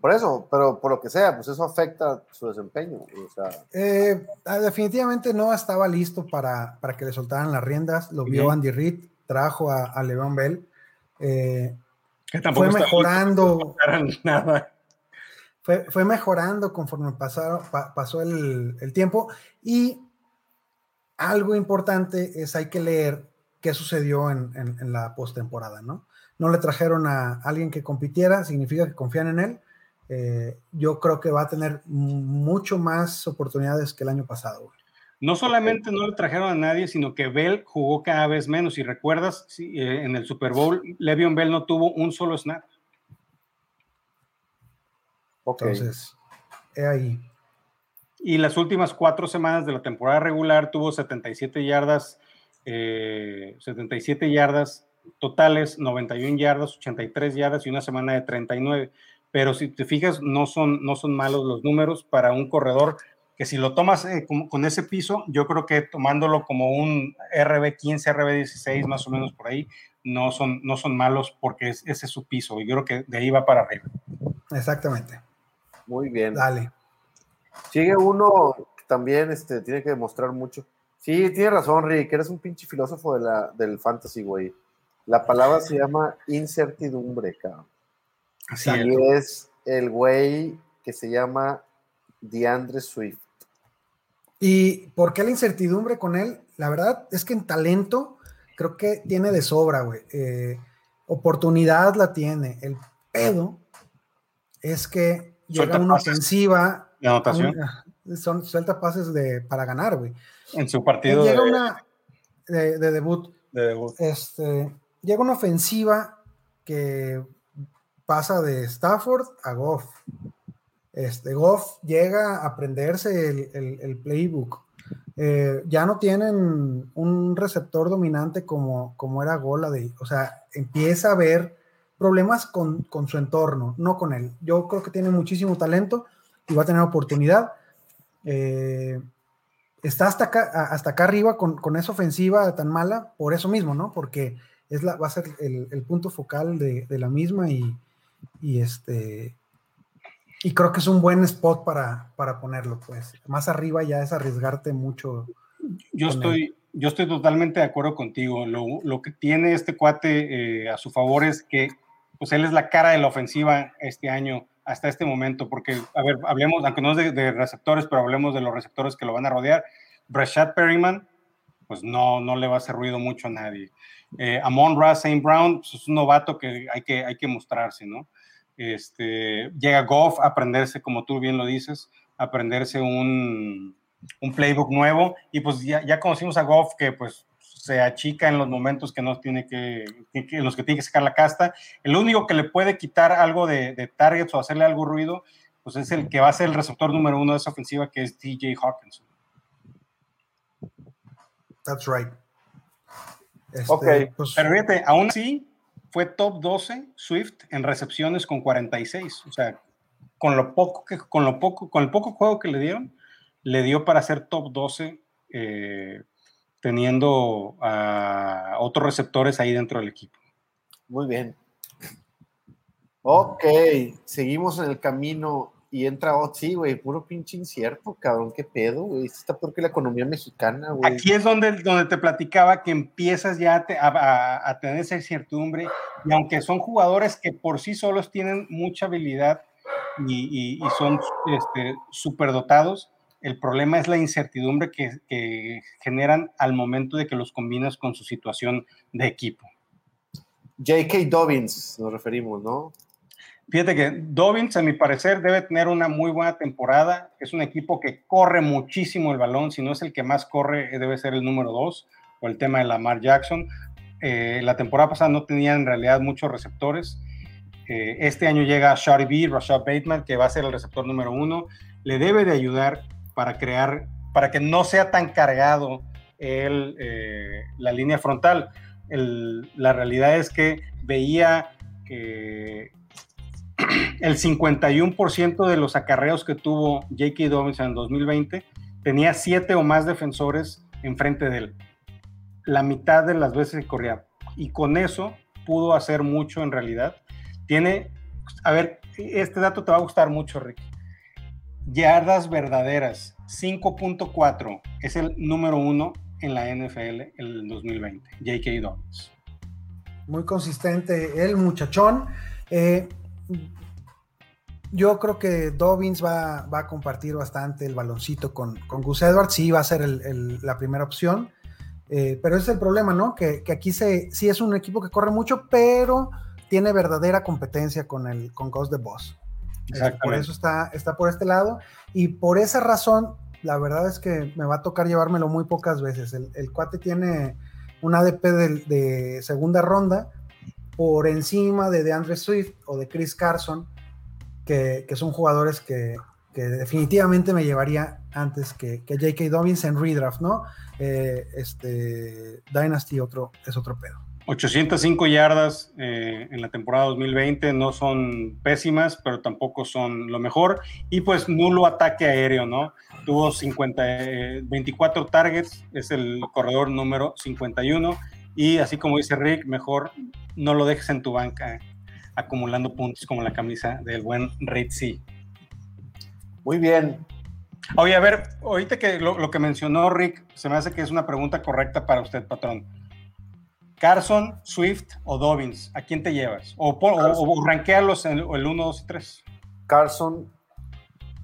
Por eso, pero por lo que sea, pues eso afecta su desempeño. O sea. eh, definitivamente no estaba listo para, para, que le soltaran las riendas. Lo vio Andy Reid, trajo a, a Levan Bell. Eh, fue mejorando. [LAUGHS] Nada. Fue, fue, mejorando conforme pasaron, pa, pasó el, el tiempo. Y algo importante es hay que leer qué sucedió en, en, en la postemporada, ¿no? No le trajeron a alguien que compitiera, significa que confían en él. Eh, yo creo que va a tener mucho más oportunidades que el año pasado. No solamente no le trajeron a nadie, sino que Bell jugó cada vez menos. Si recuerdas, sí, eh, en el Super Bowl, Le'Veon Bell no tuvo un solo snap. Okay. Entonces, he ahí. Y las últimas cuatro semanas de la temporada regular tuvo 77 yardas, eh, 77 yardas totales, 91 yardas, 83 yardas y una semana de 39. Pero si te fijas, no son, no son malos los números para un corredor que si lo tomas eh, con, con, ese piso, yo creo que tomándolo como un RB15, RB16, más o menos por ahí, no son, no son malos porque es, ese es su piso y yo creo que de ahí va para arriba. Exactamente. Muy bien. Dale. Sigue uno que también este, tiene que demostrar mucho. Sí, tiene razón, Rick, eres un pinche filósofo de la, del fantasy, güey. La palabra se llama incertidumbre, cabrón. Así y es el güey que se llama DeAndre Swift. ¿Y por qué la incertidumbre con él? La verdad es que en talento creo que tiene de sobra, güey. Eh, oportunidad la tiene. El pedo es que llega Suelta una pases. ofensiva. De anotación. Una, son suelta pases de, para ganar, güey. En su partido llega de, una de, de, debut. de debut. Este, llega una ofensiva que pasa de Stafford a Goff. Este, Goff llega a aprenderse el, el, playbook. Eh, ya no tienen un receptor dominante como, como era Gola de, o sea, empieza a haber problemas con, con, su entorno, no con él. Yo creo que tiene muchísimo talento y va a tener oportunidad. Eh, está hasta acá, hasta acá arriba con, con, esa ofensiva tan mala, por eso mismo, ¿no? Porque es la, va a ser el, el punto focal de, de la misma y, y este y creo que es un buen spot para, para ponerlo, pues. Más arriba ya es arriesgarte mucho. Yo estoy, él. yo estoy totalmente de acuerdo contigo. Lo, lo que tiene este cuate eh, a su favor es que pues él es la cara de la ofensiva este año hasta este momento, porque, a ver, hablemos, aunque no es de, de receptores, pero hablemos de los receptores que lo van a rodear. Brashad Perryman, pues no, no le va a hacer ruido mucho a nadie. Eh, Amon Ra St. Brown, pues es un novato que hay que, hay que mostrarse, ¿no? Este, llega Goff a aprenderse, como tú bien lo dices, a aprenderse un, un playbook nuevo y pues ya, ya, conocimos a Goff que pues se achica en los momentos que no tiene que, en los que tiene que sacar la casta. El único que le puede quitar algo de, de targets o hacerle algo ruido, pues es el que va a ser el receptor número uno de esa ofensiva, que es TJ Hawkinson. That's right. Este, ok. Pues, Pero fíjate, aún así fue top 12 Swift en recepciones con 46. O sea, con lo poco que, con lo poco, con el poco juego que le dieron, le dio para ser top 12, eh, teniendo a otros receptores ahí dentro del equipo. Muy bien. Ok, seguimos en el camino y entra, oh, sí, güey, puro pinche incierto, cabrón, qué pedo, güey. Está porque la economía mexicana, güey. Aquí es donde, donde te platicaba que empiezas ya a, tener esa incertidumbre, y aunque son jugadores que por sí solos tienen mucha habilidad y, son este, superdotados, el problema es la incertidumbre que, que generan al momento de que los combinas con su situación de equipo. J.K. Dobbins, nos referimos, ¿no? Fíjate que Dobbins, a mi parecer, debe tener una muy buena temporada. Es un equipo que corre muchísimo el balón. Si no es el que más corre, eh, debe ser el número dos, o el tema de Lamar Jackson. Eh, la temporada pasada no tenía en realidad muchos receptores. Eh, este año llega Shari B, Rashad Bateman, que va a ser el receptor número uno. Le debe de ayudar para crear, para que no sea tan cargado la línea frontal. la realidad es que veía que [CLEARS THROAT] el 51% de los acarreos que tuvo J.K. Dobbins en 2020 tenía siete o más defensores enfrente de él. La mitad de las veces que corría. Y con eso pudo hacer mucho en realidad. Tiene, a ver, este dato te va a gustar mucho, Rick. Yardas verdaderas, 5.4, es el número uno en la NFL el 2020, J.K. Dobbins. Muy consistente el muchachón. Eh, yo creo que Dobbins va, a compartir bastante el baloncito con, con Gus Edwards, sí va a ser la primera opción, eh, pero ese es el problema, ¿no? Que, aquí se, sí es un equipo que corre mucho, pero tiene verdadera competencia con el con Ghost the Boss. por eso está, está por este lado, y por esa razón, la verdad es que me va a tocar llevármelo muy pocas veces. El, cuate tiene un ADP de, de segunda ronda por encima de DeAndre Swift o de Chris Carson que, son jugadores que, definitivamente me llevaría antes que, que J.K. Dobbins en redraft, ¿no? Eh, este, Dynasty otro, es otro pedo. 805 yardas eh, en la temporada 2020 no son pésimas, pero tampoco son lo mejor. Y pues nulo ataque aéreo, ¿no? Tuvo 50, 24 eh, targets, es el corredor número 51. Y así como dice Rick, mejor no lo dejes en tu banca acumulando puntos como la camisa del buen Ritzy. Muy bien. Oye, a ver, ahorita que lo, que mencionó Rick, se me hace que es una pregunta correcta para usted, patrón. Carson, Swift o Dobbins, ¿a quién te llevas? O, o, ranquearlos en el 1, 2 y 3. Carson,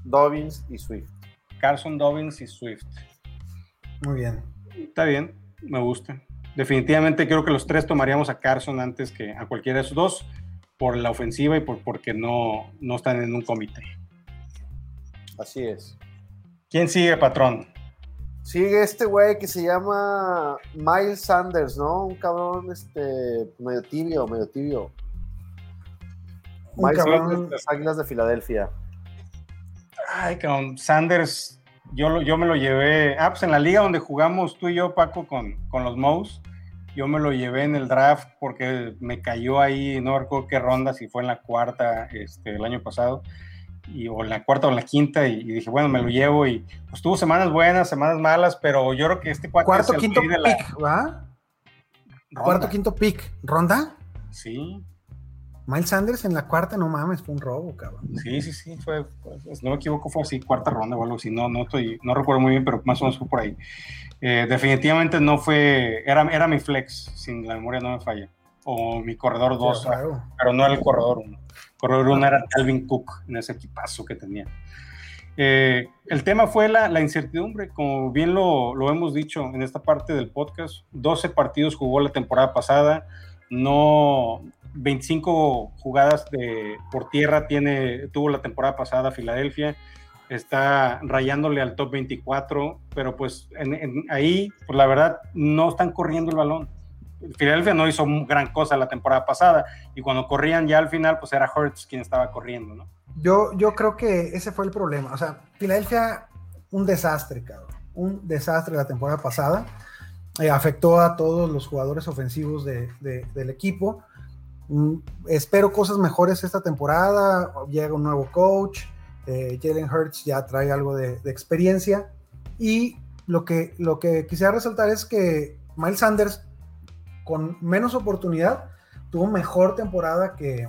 Dobbins y Swift. Carson, Dobbins y Swift. Muy bien. Está bien, me gusta. Definitivamente creo que los tres tomaríamos a Carson antes que a cualquiera de esos dos por la ofensiva y por porque no, no están en un comité. Así es. ¿Quién sigue, patrón? Sigue este güey que se llama Miles Sanders, ¿no? Un cabrón este, medio tibio, medio tibio. Miles Sanders, las Águilas de Filadelfia. Ay, cabrón, Sanders, yo, yo me lo llevé. Ah, pues en la liga donde jugamos tú y yo, Paco, con, con los Mouse yo me lo llevé en el draft porque me cayó ahí, no recuerdo qué ronda, si fue en la cuarta este, el año pasado, y, o en la cuarta o en la quinta, y, dije, bueno, me lo llevo, y pues tuvo semanas buenas, semanas malas, pero yo creo que este cuarto, quinto pick, ¿va? Cuarto, quinto pick, ¿ronda? Sí. Miles Sanders en la cuarta, no mames, fue un robo, cabrón. Sí, sí, sí, fue, pues, no me equivoco, fue así, cuarta ronda o algo así, no, no estoy, no recuerdo muy bien, pero más o menos fue por ahí. Eh, definitivamente no fue, era, era mi flex, sin la memoria no me falla, o mi corredor 2, pero no era el corredor 1. Corredor 1 era Calvin Cook en ese equipazo que tenía. Eh, el tema fue la, la, incertidumbre, como bien lo, lo, hemos dicho en esta parte del podcast, 12 partidos jugó la temporada pasada, no 25 jugadas de, por tierra tiene, tuvo la temporada pasada Filadelfia, está rayándole al top 24, pero pues ahí, pues la verdad, no están corriendo el balón. Filadelfia no hizo gran cosa la temporada pasada y cuando corrían ya al final, pues era Hurts quien estaba corriendo, ¿no? Yo, yo creo que ese fue el problema. O sea, Filadelfia, un desastre, cabrón. Un desastre la temporada pasada. Eh, afectó a todos los jugadores ofensivos del equipo. Mm, espero cosas mejores esta temporada. Llega un nuevo coach. Eh, Jalen Hurts ya trae algo de, experiencia. Y lo que, lo que quisiera resaltar es que Miles Sanders, con menos oportunidad, tuvo mejor temporada que,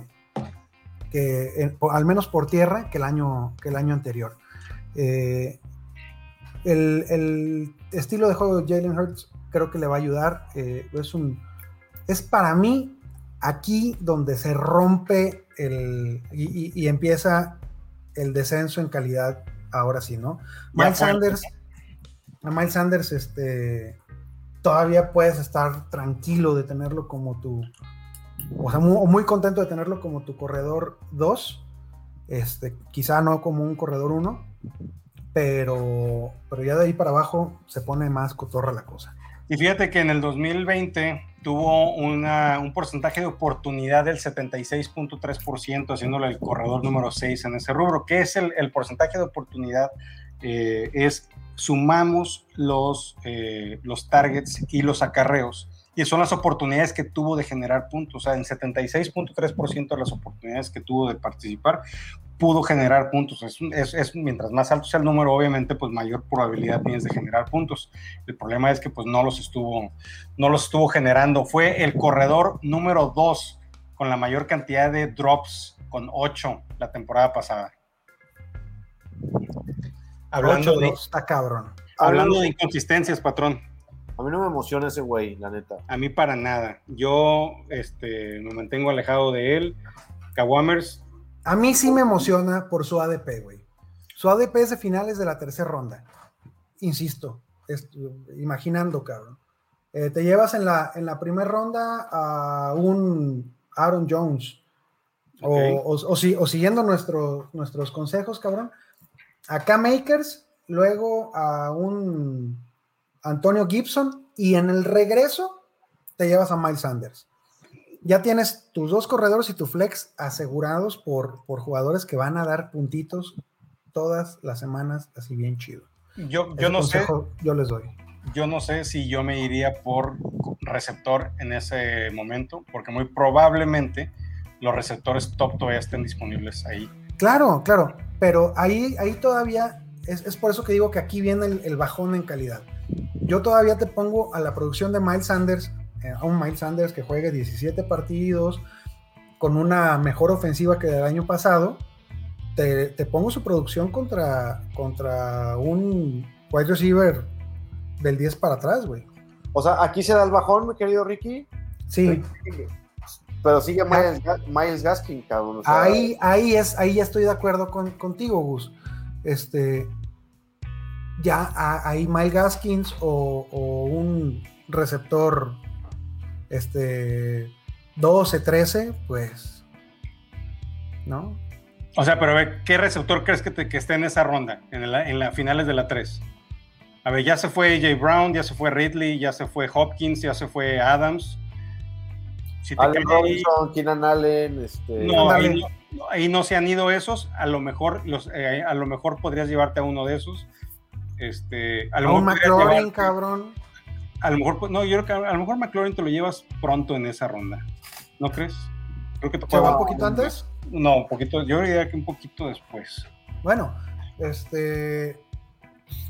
que al menos por tierra, que el año, que el año anterior. Eh, el, estilo de juego de Jalen Hurts creo que le va a ayudar. Eh, es, un, es para mí aquí donde se rompe el, y, empieza el descenso en calidad ahora sí, ¿no? Miles Sanders, a Miles Sanders, este, todavía puedes estar tranquilo de tenerlo como tu, o sea, muy, contento de tenerlo como tu corredor 2, este, quizá no como un corredor 1, pero, pero ya de ahí para abajo se pone más cotorra la cosa. Y fíjate que en el 2020 tuvo un porcentaje de oportunidad del 76.3%, haciéndole el corredor número 6 en ese rubro. ¿Qué es el, porcentaje de oportunidad? Eh, es sumamos los, eh, los targets y los acarreos y son las oportunidades que tuvo de generar puntos. O sea, en 76.3% de las oportunidades que tuvo de participar, pudo generar puntos. Es, es, mientras más alto sea el número, obviamente, pues mayor probabilidad tienes de generar puntos. El problema es que pues no los estuvo, no los estuvo generando. Fue el corredor número 2 con la mayor cantidad de drops, con 8 la temporada pasada. Hablando de, está cabrón. Hablando de inconsistencias, patrón. A mí no me emociona ese güey, la neta. A mí para nada. Yo este, me mantengo alejado de él. Kawamers. A mí sí me emociona por su ADP, güey. Su ADP es de finales de la tercera ronda. Insisto, imaginando, cabrón. Eh, te llevas en la, en la primera ronda a un Aaron Jones. O, siguiendo nuestros consejos, cabrón. A K-Makers, luego a un Antonio Gibson y en el regreso te llevas a Miles Sanders. Ya tienes tus dos corredores y tu flex asegurados por, por jugadores que van a dar puntitos todas las semanas, así bien chido. Yo, yo no sé. Yo les doy. Yo no sé si yo me iría por receptor en ese momento, porque muy probablemente los receptores top todavía estén disponibles ahí. Claro, claro, pero ahí, ahí todavía es, por eso que digo que aquí viene el bajón en calidad yo todavía te pongo a la producción de Miles Sanders, eh, a un Miles Sanders que juegue 17 partidos con una mejor ofensiva que del año pasado. Te, pongo su producción contra, contra un wide receiver del 10 para atrás, güey. O sea, aquí se da el bajón, mi querido Ricky. Sí. Pero sigue Miles, Gaskin, cabrón. ahí, ahí, es, ahí ya estoy de acuerdo contigo, Gus. Este, ya hay Mike Gaskins o, un receptor este 12, 13, pues ¿no? O sea, pero a ver, ¿qué receptor crees que, te, que esté en esa ronda, en las en la finales de la 3? A ver, ya se fue Jay Brown, ya se fue Ridley, ya se fue Hopkins, ya se fue Adams. Si Robinson, Keenan Allen, este... No, ahí no, ahí no, se han ido esos. A lo mejor, los, eh, a lo mejor podrías llevarte a uno de esos. Este, a lo mejor McLaurin, cabrón. A lo mejor, no, yo creo que a lo mejor McLaurin te lo llevas pronto en esa ronda. ¿No crees? Creo que te puede un poquito antes? No, un poquito, yo diría que un poquito después. Bueno, este.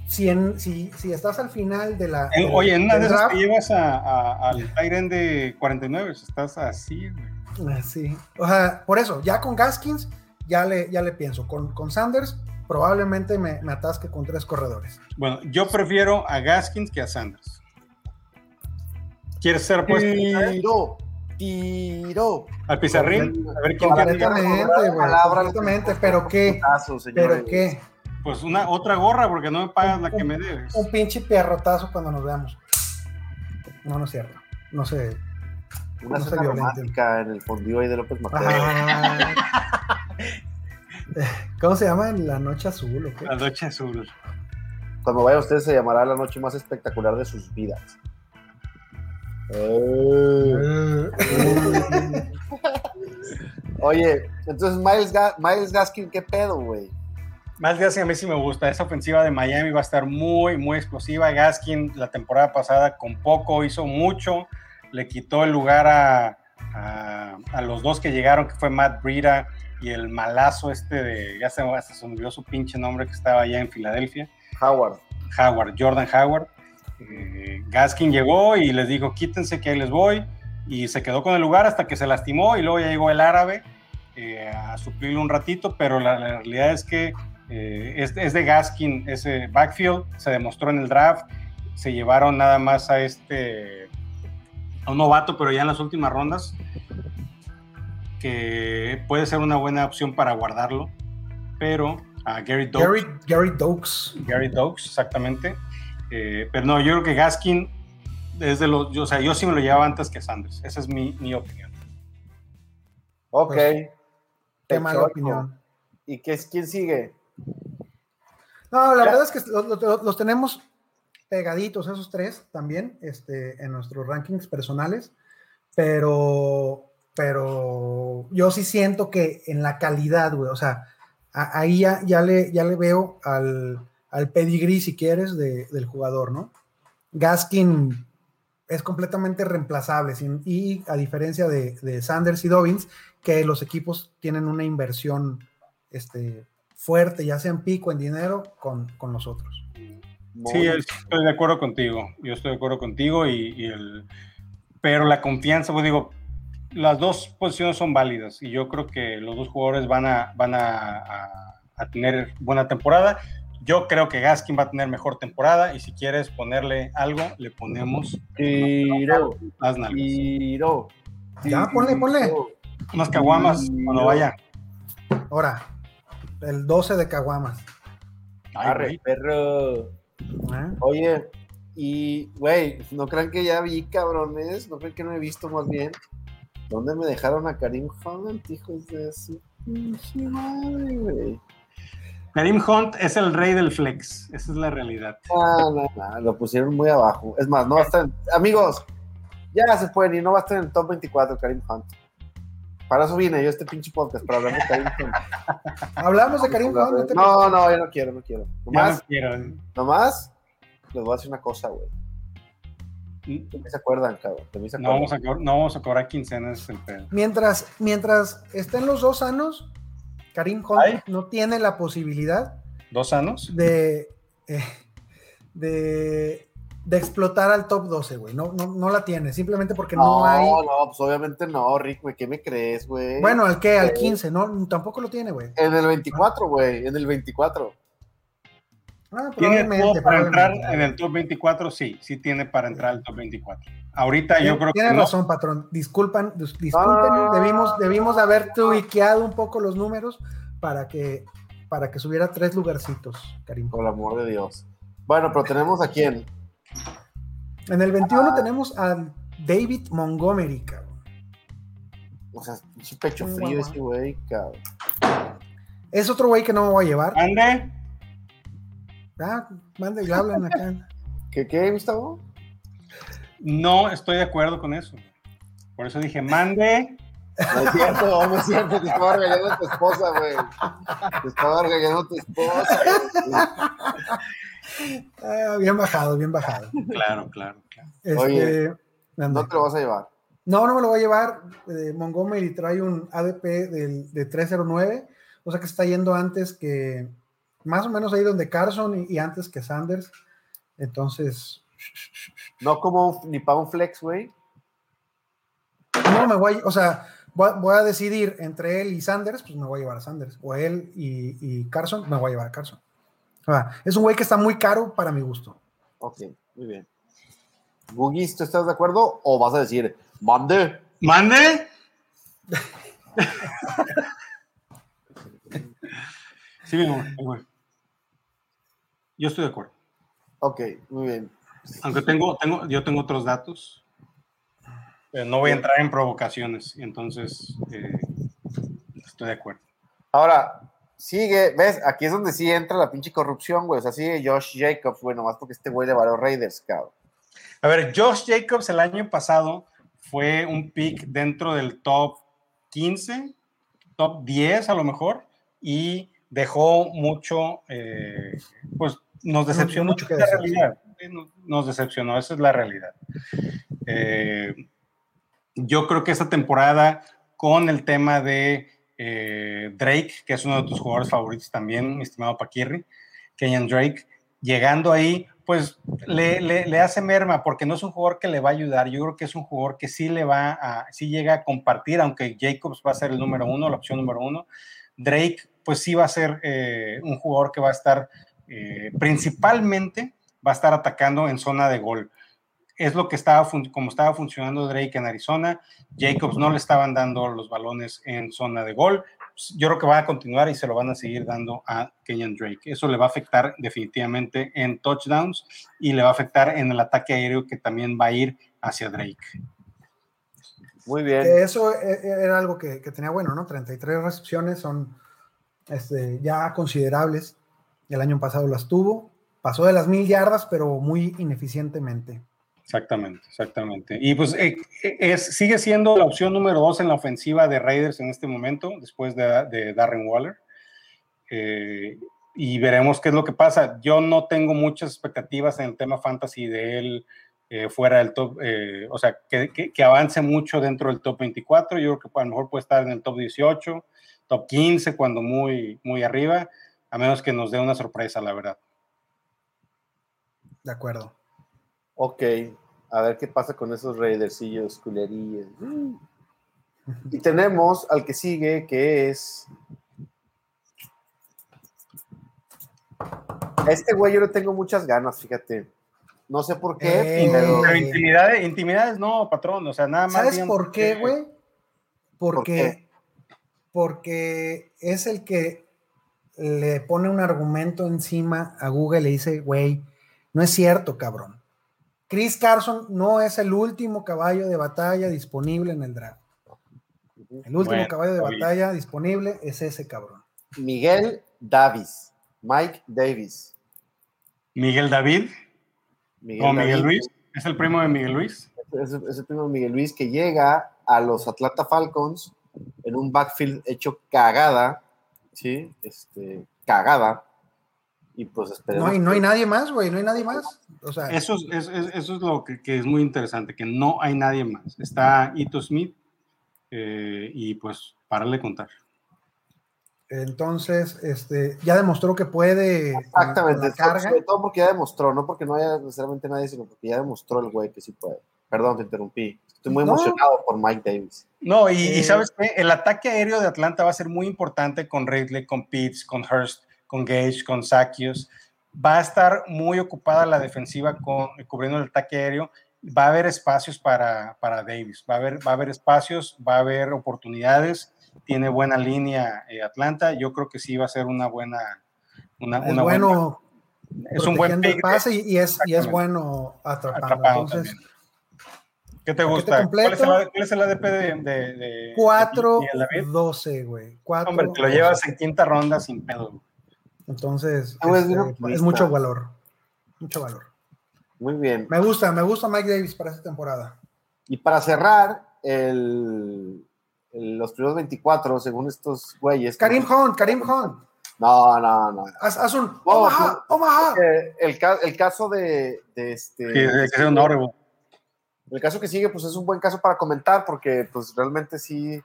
Si, en, si, si estás al final de la. oye, en una de esas te llevas a, al Tyren de 49, estás así, güey. Así. O sea, por eso, ya con Gaskins, ya le, ya le pienso. Con, con Sanders, probablemente me, atasque con tres corredores. Bueno, yo prefiero a Gaskins que a Sanders. ¿Quieres ser puesto? Tiro, tiro. Al pizarrín. A ver quién Completamente, pero qué. Pero qué. Pues una otra gorra, porque no me pagas la que me debes. Un pinche pierrotazo cuando nos veamos. No, no es cierto. No sé. Una no romántica en el fondue de López Mateo. [LAUGHS] ¿Cómo se llama? La noche azul, ¿o qué? La noche azul. Cuando vaya usted se llamará la noche más espectacular de sus vidas. Eh. [LAUGHS] Oye, entonces Miles, Ga- Miles Gaskin, ¿qué pedo, güey? Más Gaskin a mí sí me gusta. Esa ofensiva de Miami va a estar muy, muy explosiva. Gaskin la temporada pasada con poco hizo mucho. Le quitó el lugar a, a- a los dos que llegaron, que fue Matt Breida y el malazo este de, ya se, hasta se olvidó su pinche nombre que estaba allá en Filadelfia. Howard. Howard, Jordan Howard. Eh, Gaskin llegó y les dijo, quítense que ahí les voy. Y se quedó con el lugar hasta que se lastimó y luego ya llegó el árabe eh, a suplirlo un ratito, pero la, la realidad es que eh, es, es de Gaskin ese backfield, se demostró en el draft, se llevaron nada más a este, a un novato, pero ya en las últimas rondas, que puede ser una buena opción para guardarlo, pero a Gary Doak. Gary, Gary Dokes. Gary Dokes, exactamente. Eh, pero no, yo creo que Gaskin es de los, yo, o sea, yo sí me lo llevaba antes que Sanders. Esa es mi, mi opinión. Ok. Pues, Qué mala opinión. ¿Y qué es, quién sigue? No, la Ya. verdad es que los, los- los tenemos pegaditos esos tres también este, en nuestros rankings personales, pero, pero yo sí siento que en la calidad, güey, o sea, a- ahí ya, ya, le, ya le veo al, al pedigrí, si quieres, de- del jugador, ¿no? Gaskin es completamente reemplazable sin- y a diferencia de, de Sanders y Dobbins, que los equipos tienen una inversión este, fuerte, ya sea en pico, en dinero, con, con los otros. Sí, es- estoy de acuerdo contigo. Yo estoy de acuerdo contigo y, y el, pero la confianza, pues digo, las dos posiciones son válidas y yo creo que los dos jugadores van a, van a, a- a tener buena temporada. Yo creo que Gaskin va a tener mejor temporada y si quieres ponerle algo, le ponemos Tiro, las nalgas. tiro. Ya, ponle, ponle. Unas caguamas cuando vaya. Ahora, el 12 de Caguamas. Arre, perro. ¿eh? Oye, y, güey, no crean que ya vi, cabrones. No crean que no he visto más bien. ¿Dónde me dejaron a Karim Hunt, hijos de su pinche madre, güey? Karim Hunt es el rey del flex. Esa es la realidad. No, no, no, lo pusieron muy abajo. Es más, no va a estar en- Amigos, ya se pueden ir, no va a estar en el top 24 Karim Hunt. Para eso vine yo a este pinche podcast, para hablar de Karim Hunt. [LAUGHS] Hablamos de Karim Hunt. ¿no No, no, yo no quiero, no quiero. Ya Nomás, no quiero. nomás, les voy a decir una cosa, güey. No De mí se acuerdan, cabrón. De mí se No vamos, a cobrar, no vamos a cobrar quincenas, es el pedo. Mientras, mientras estén los dos sanos, Karim Hunt no tiene la posibilidad ¿Dos años? de, eh, de, de explotar al top 12, güey. No, no, no la tiene, simplemente porque no, No, hay. no, pues obviamente no, Rick, güey. ¿Qué me crees, güey? Bueno, ¿al qué? Al Sí. 15, no, tampoco lo tiene, güey. En el 24, güey. En el 24. Ah, ¿Tiene probablemente, todo para entrar en el top 24? Sí, sí tiene para entrar al top 24. Ahorita yo creo que Tiene no. razón, patrón. Disculpan, dis- disculpen, no, debimos, debimos haber no. tuiqueado un poco los números para que, para que subiera tres lugarcitos, Karim. Por el amor de Dios. Bueno, pero tenemos a quién. En el 21 Ah. tenemos a David Montgomery, cabrón. O sea, pinche pecho frío ese güey, cabrón. Es otro güey que no me voy a llevar. Ande, Ah, mande y hablan acá. ¿Qué, qué, Gustavo? no estoy de acuerdo con eso. Por eso dije, mande. No es cierto, no es cierto. Te estaba regañando a tu esposa, güey. Te estaba regañando a tu esposa. Ah, bien bajado, bien bajado. Claro, claro, claro. Este, Oye, ande. No te lo vas a llevar. No, no me lo voy a llevar. Eh, Montgomery trae un ADP del- de 309, o sea que está yendo antes que, más o menos ahí donde Carson y, y antes que Sanders. Entonces, No como ni para un flex, güey. no me voy, o sea, voy, a- voy a decidir entre él y Sanders, pues me voy a llevar a Sanders. O él y, y Carson, me voy a llevar a Carson. O sea, es un güey que está muy caro para mi gusto. Ok, muy bien. Gugis, ¿tú estás de acuerdo? ¿O vas a decir, mande? ¿Mande? [LAUGHS] sí, mi amor. Yo estoy de acuerdo. Ok, muy bien. Aunque tengo, tengo, yo tengo otros datos. pero no voy a entrar en provocaciones. Entonces, eh, estoy de acuerdo. Ahora, sigue, ves, aquí es donde sí entra la pinche corrupción, güey. O sea, sigue Josh Jacobs, güey, nomás porque este güey le varó Raiders, cabrón. A ver, Josh Jacobs el año pasado fue un pick dentro del top 15, top 10 a lo mejor, y dejó mucho, eh, pues nos decepcionó mucho que realidad. Nos decepcionó, esa es la realidad. Eh, yo creo que esta temporada, con el tema de eh, Drake, que es uno de tus jugadores favoritos también, mi estimado Paquirri, Kenyan Drake, llegando ahí, pues le, le, hace merma porque no es un jugador que le va a ayudar. Yo creo que es un jugador que sí le va a, sí llega a compartir, aunque Jacobs va a ser el número uno, la opción número uno. Drake, pues sí va a ser eh, un jugador que va a estar eh, principalmente, va a estar atacando en zona de gol. Es lo que estaba, como estaba funcionando Drake en Arizona. Jacobs no le estaban dando los balones en zona de gol yo creo que va a continuar y se lo van a seguir dando a Kenyan Drake. Eso le va a afectar definitivamente en touchdowns y le va a afectar en el ataque aéreo que también va a ir hacia Drake. Muy bien. Eso e, e, era algo que, tenía bueno, ¿no? 33 recepciones son este, ya considerables. El año pasado las tuvo. Pasó de las mil yardas, pero muy ineficientemente. Exactamente, exactamente. Y pues eh, eh, es, sigue siendo la opción número dos en la ofensiva de Raiders en este momento, después de, Darren Waller. Eh, y veremos qué es lo que pasa. Yo no tengo muchas expectativas en el tema fantasy de él fuera del top, o sea, que, que, avance mucho dentro del top 24. Yo creo que a lo mejor puede estar en el top 18, top 15, cuando muy, muy arriba, a menos que nos dé una sorpresa, la verdad. De acuerdo. Ok, a ver qué pasa con esos Raidersillos, culerías. Y tenemos al que sigue, que es. Este güey yo le tengo muchas ganas, fíjate. No sé por qué, eh, pero... intimidades, intimidades no, patrón, o sea, nada más. ¿Sabes por qué, güey? Porque, porque es el que le pone un argumento encima a Google y le dice, güey, no es cierto, cabrón. Chris Carson no es el último caballo de batalla disponible en el draft. El último caballo de batalla disponible es ese cabrón. Miguel Davis. Mike Davis. Miguel David. Miguel, Miguel Luis. Es el primo de Miguel Luis. Es, es, el primo de Miguel Luis que llega a los Atlanta Falcons en un backfield hecho cagada. Sí, este, cagada y pues No hay, no hay nadie más, güey, no hay nadie más. O sea, eso, es, eso es lo que, es muy interesante, que no hay nadie más. Está Ito Smith eh, y pues párale contar. Entonces, este, ya demostró que puede. Exactamente, sobre todo porque ya demostró, no porque no haya necesariamente nadie, sino porque ya demostró el güey que sí puede. Perdón, te interrumpí. Estoy muy emocionado por Mike Davis. No, y, y, eh, sabes que el ataque aéreo de Atlanta va a ser muy importante con Ridley, con Pitts, con Hurst con Gage, con Sakios. Va a estar muy ocupada la defensiva con, cubriendo el ataque aéreo. Va a haber espacios para, para Davis, va a, haber, va a haber espacios, va a haber oportunidades. Tiene buena línea eh, Atlanta. Yo creo que sí va a ser una buena. Una, es bueno. es un buen pick pase y, es, y es bueno atrapando. ¿Qué te gusta? ¿Cuál es, el, es el ADP de, de, 4-12, güey. Hombre, te lo llevas en quinta ronda sin pedo. Entonces, este, es mucho valor. Mucho valor. Muy bien. Me gusta, me gusta Mike Davis para esta temporada. Y para cerrar, el, los primeros 24, según estos güeyes. Karim Hunt, Karim Hunt. No, no, no. Haz, un Omaha, Omaha. El, el, caso de, de este. Sí, un El caso que sigue, pues es un buen caso para comentar, porque pues realmente sí,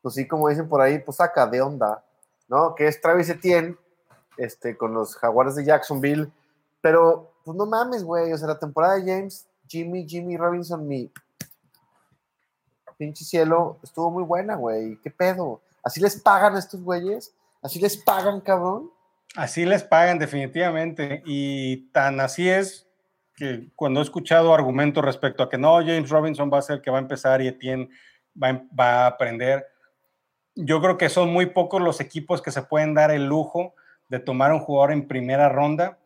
pues sí, como dicen por ahí, pues saca de onda, ¿no? Que es Travis Etienne, este, con los Jaguares de Jacksonville. Pero, pues no mames, güey. O sea, la temporada de James, Jimmy, Jimmy Robinson, mi pinche cielo, estuvo muy buena, güey. ¿Qué pedo? ¿Así les pagan a estos güeyes? ¿Así les pagan, cabrón? Así les pagan, definitivamente. Y tan así es que cuando he escuchado argumentos respecto a que no, James Robinson va a ser el que va a empezar y Etienne va, va a aprender, yo creo que son muy pocos los equipos que se pueden dar el lujo de tomar un jugador en primera ronda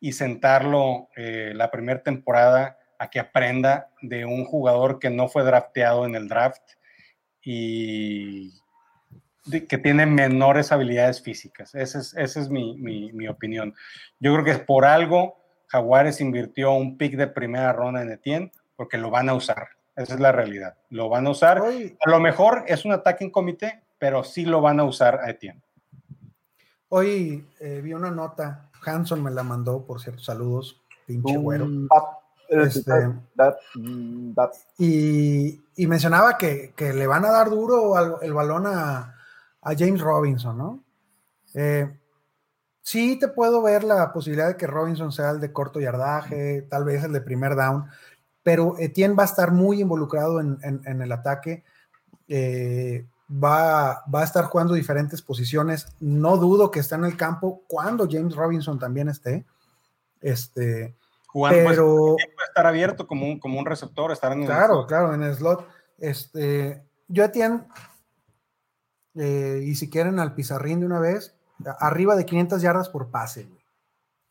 y sentarlo eh, la primera temporada a que aprenda de un jugador que no fue drafteado en el draft. Y que tiene menores habilidades físicas. Esa es, es mi, mi, opinión. Yo creo que por algo Jaguares invirtió un pick de primera ronda en Etienne, porque lo van a usar. Esa es la realidad. Lo van a usar. a lo mejor es un ataque en comité, pero sí lo van a usar a Etienne. Hoy eh, vi una nota, Hanson me la mandó, por cierto, saludos, pinche güero. Este, y, y, mencionaba que, que, le van a dar duro el balón a, a James Robinson, ¿no? Eh, sí te puedo ver la posibilidad de que Robinson sea el de corto yardaje, tal vez el de primer down, pero Etienne va a estar muy involucrado en, el ataque. Eh, va, va, a estar jugando diferentes posiciones. No dudo que esté en el campo cuando James Robinson también esté. Este, Jugando, pues, pero, puede estar abierto como un, como un receptor, estar en Claro, claro, en el slot. Este, yo Etienne eh, y si quieren al pizarrín de una vez, arriba de 500 yardas por pase,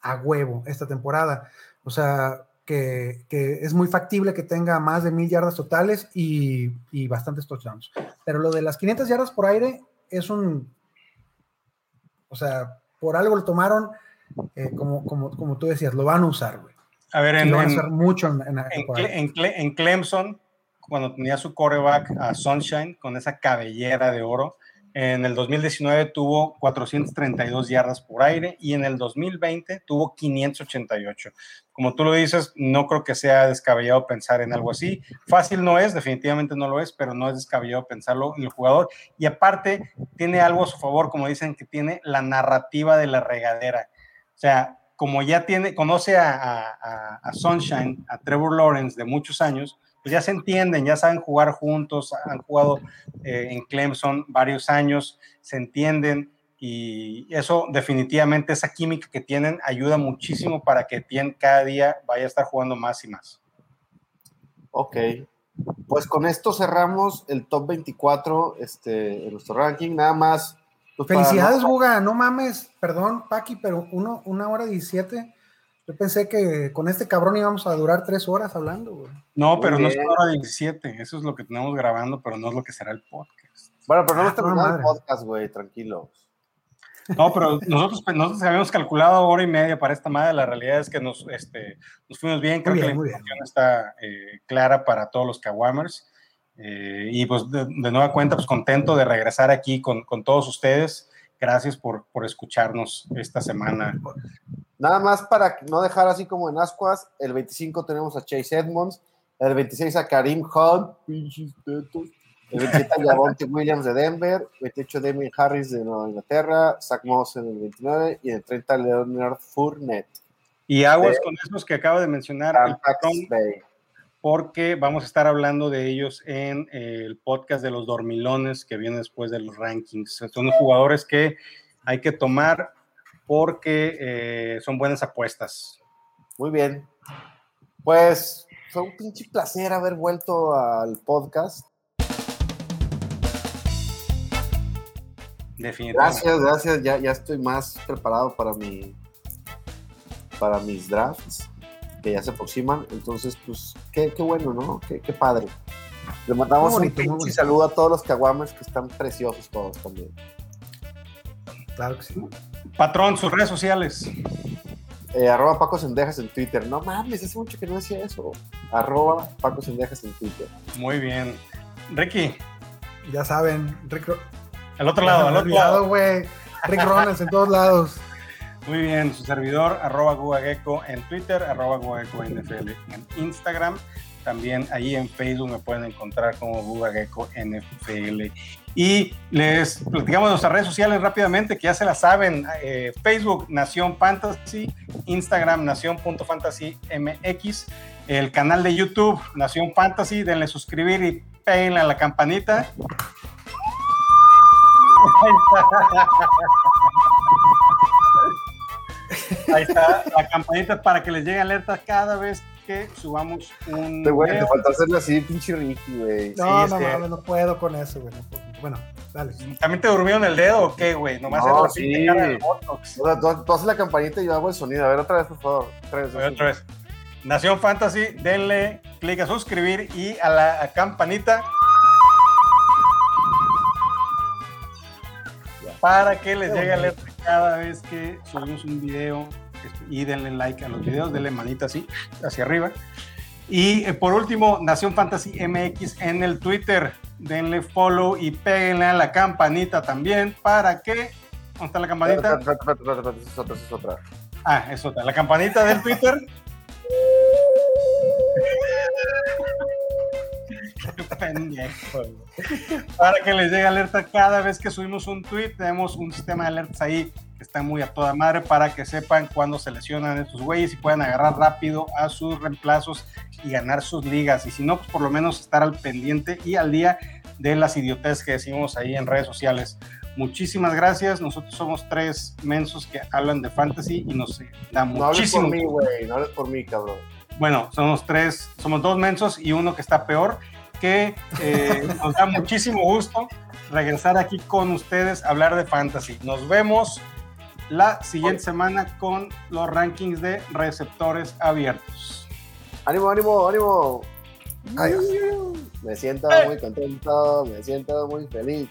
a huevo esta temporada. O sea, que, es muy factible que tenga más de mil yardas totales y, bastantes touchdowns. Pero lo de las 500 yardas por aire es un, o sea, por algo lo tomaron, eh, como, como, como tú decías, lo van a usar, güey. A ver, en, lo van a usar mucho en, en, en Clemson, cuando tenía su coreback a Sunshine con esa cabellera de oro, en el 2019 tuvo 432 yardas por aire y en el 2020 tuvo 588. Como tú lo dices, no creo que sea descabellado pensar en algo así. Fácil no es, definitivamente no lo es, pero no es descabellado pensarlo en el jugador. Y aparte, tiene algo a su favor, como dicen, que tiene la narrativa de la regadera. O sea, como ya tiene, conoce a, a Sunshine, a Trevor Lawrence de muchos años, pues ya se entienden, ya saben jugar juntos, han jugado eh, en Clemson varios años, se entienden y eso definitivamente, esa química que tienen ayuda muchísimo para que Tien cada día vaya a estar jugando más y más. Ok, pues con esto cerramos el top 24 este, en nuestro ranking, nada más. Pues, Felicidades, Guga, no mames, perdón, Paqui, pero uno, una hora 17 yo pensé que con este cabrón íbamos a durar tres horas hablando, güey. No, pero no es una hora 17. Eso es lo que tenemos grabando, pero no es lo que será el podcast. Bueno, pero no ah, terminado el podcast, güey, tranquilos. No, pero nosotros, pues, nosotros habíamos calculado hora y media para esta madre. La realidad es que nos, este, nos fuimos bien. Creo que la información está eh, clara para todos los Kawamers. Eh, y pues de, nueva cuenta, pues contento de regresar aquí con, con todos ustedes. Gracias por, por escucharnos esta semana. Nada más para no dejar así como en ascuas, el 25 tenemos a Chase Edmonds, el 26 a Karim Hunt, el 27 a Javonte Williams de Denver, 28 a Damien Harris de Nueva Inglaterra, Zach Moss en el 29 y en el 30 Leonard Fournette. Y aguas con esos que acaba de mencionar el patrón, porque vamos a estar hablando de ellos en el podcast de los dormilones que viene después de los rankings. Son jugadores que hay que tomar porque eh, son buenas apuestas. Muy bien. Pues fue un pinche placer haber vuelto al podcast. Definitivamente. Gracias, gracias. Ya, ya estoy más preparado para mi para mis drafts que ya se aproximan. Entonces, pues, qué, qué bueno, ¿no? Qué, qué padre. Le mandamos un saludo a todos los caguames que están preciosos todos también. Claro que sí. Patrón, sus redes sociales. Eh, arroba Paco Sendejas en Twitter. No mames, hace mucho que no decía eso. Arroba Paco Sendejas en Twitter. Muy bien. Ricky. Ya saben, Rick. Al otro lado, al otro lado. güey. Rick Ronalds en todos lados. Muy bien, su servidor, arroba Guageco en Twitter, arroba en Instagram. También ahí en Facebook me pueden encontrar como Guageco NFL. Y les platicamos nuestras redes sociales rápidamente, que ya se las saben. Eh, Facebook Nación Fantasy, Instagram Nación.fantasymx, el canal de YouTube Nación Fantasy, denle suscribir y peguen a la campanita. [LAUGHS] Ahí está la campanita para que les llegue alerta cada vez que subamos un. Te, güey, te faltó hacerlo así, pinche Ricky, güey. No, no, no, no puedo con eso, güey. Bueno, dale. ¿También te durmieron el dedo o qué, güey? Nomás no, la sí. cara del Botox. O sea, tú, haces la campanita y yo hago el sonido. A ver, otra vez, por favor. Otra vez. Otra vez. Nación Fantasy, denle clic a suscribir y a la campanita. para que les llegue alerta cada vez que subimos un video y denle like a los videos, denle manita así, hacia arriba. Y eh, por último, Nación Fantasy MX en el Twitter. Denle follow y péguenle a la campanita también para que. ¿Dónde está la campanita? Es otra, es otra. Ah, es otra. La campanita del Twitter. [LAUGHS] Pendejo. Para que les llegue alerta cada vez que subimos un tweet, tenemos un sistema de alertas ahí que está muy a toda madre para que sepan cuándo se lesionan estos güeyes y puedan agarrar rápido a sus reemplazos y ganar sus ligas. Y si no, pues por lo menos estar al pendiente y al día de las idioteces que decimos ahí en redes sociales. Muchísimas gracias. Nosotros somos tres mensos que hablan de fantasy y nos da No hables muchísimo. por mí, güey. No hables por mí, cabrón. Bueno, somos tres, somos dos mensos y uno que está peor, que eh, nos da muchísimo gusto regresar aquí con ustedes a hablar de fantasy. Nos vemos la siguiente semana con los rankings de receptores abiertos. Ánimo, ánimo, ánimo. Adiós. Me siento Eh. muy contento, me siento muy feliz.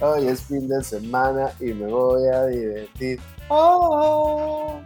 Hoy es fin de semana y me voy a divertir. Oh.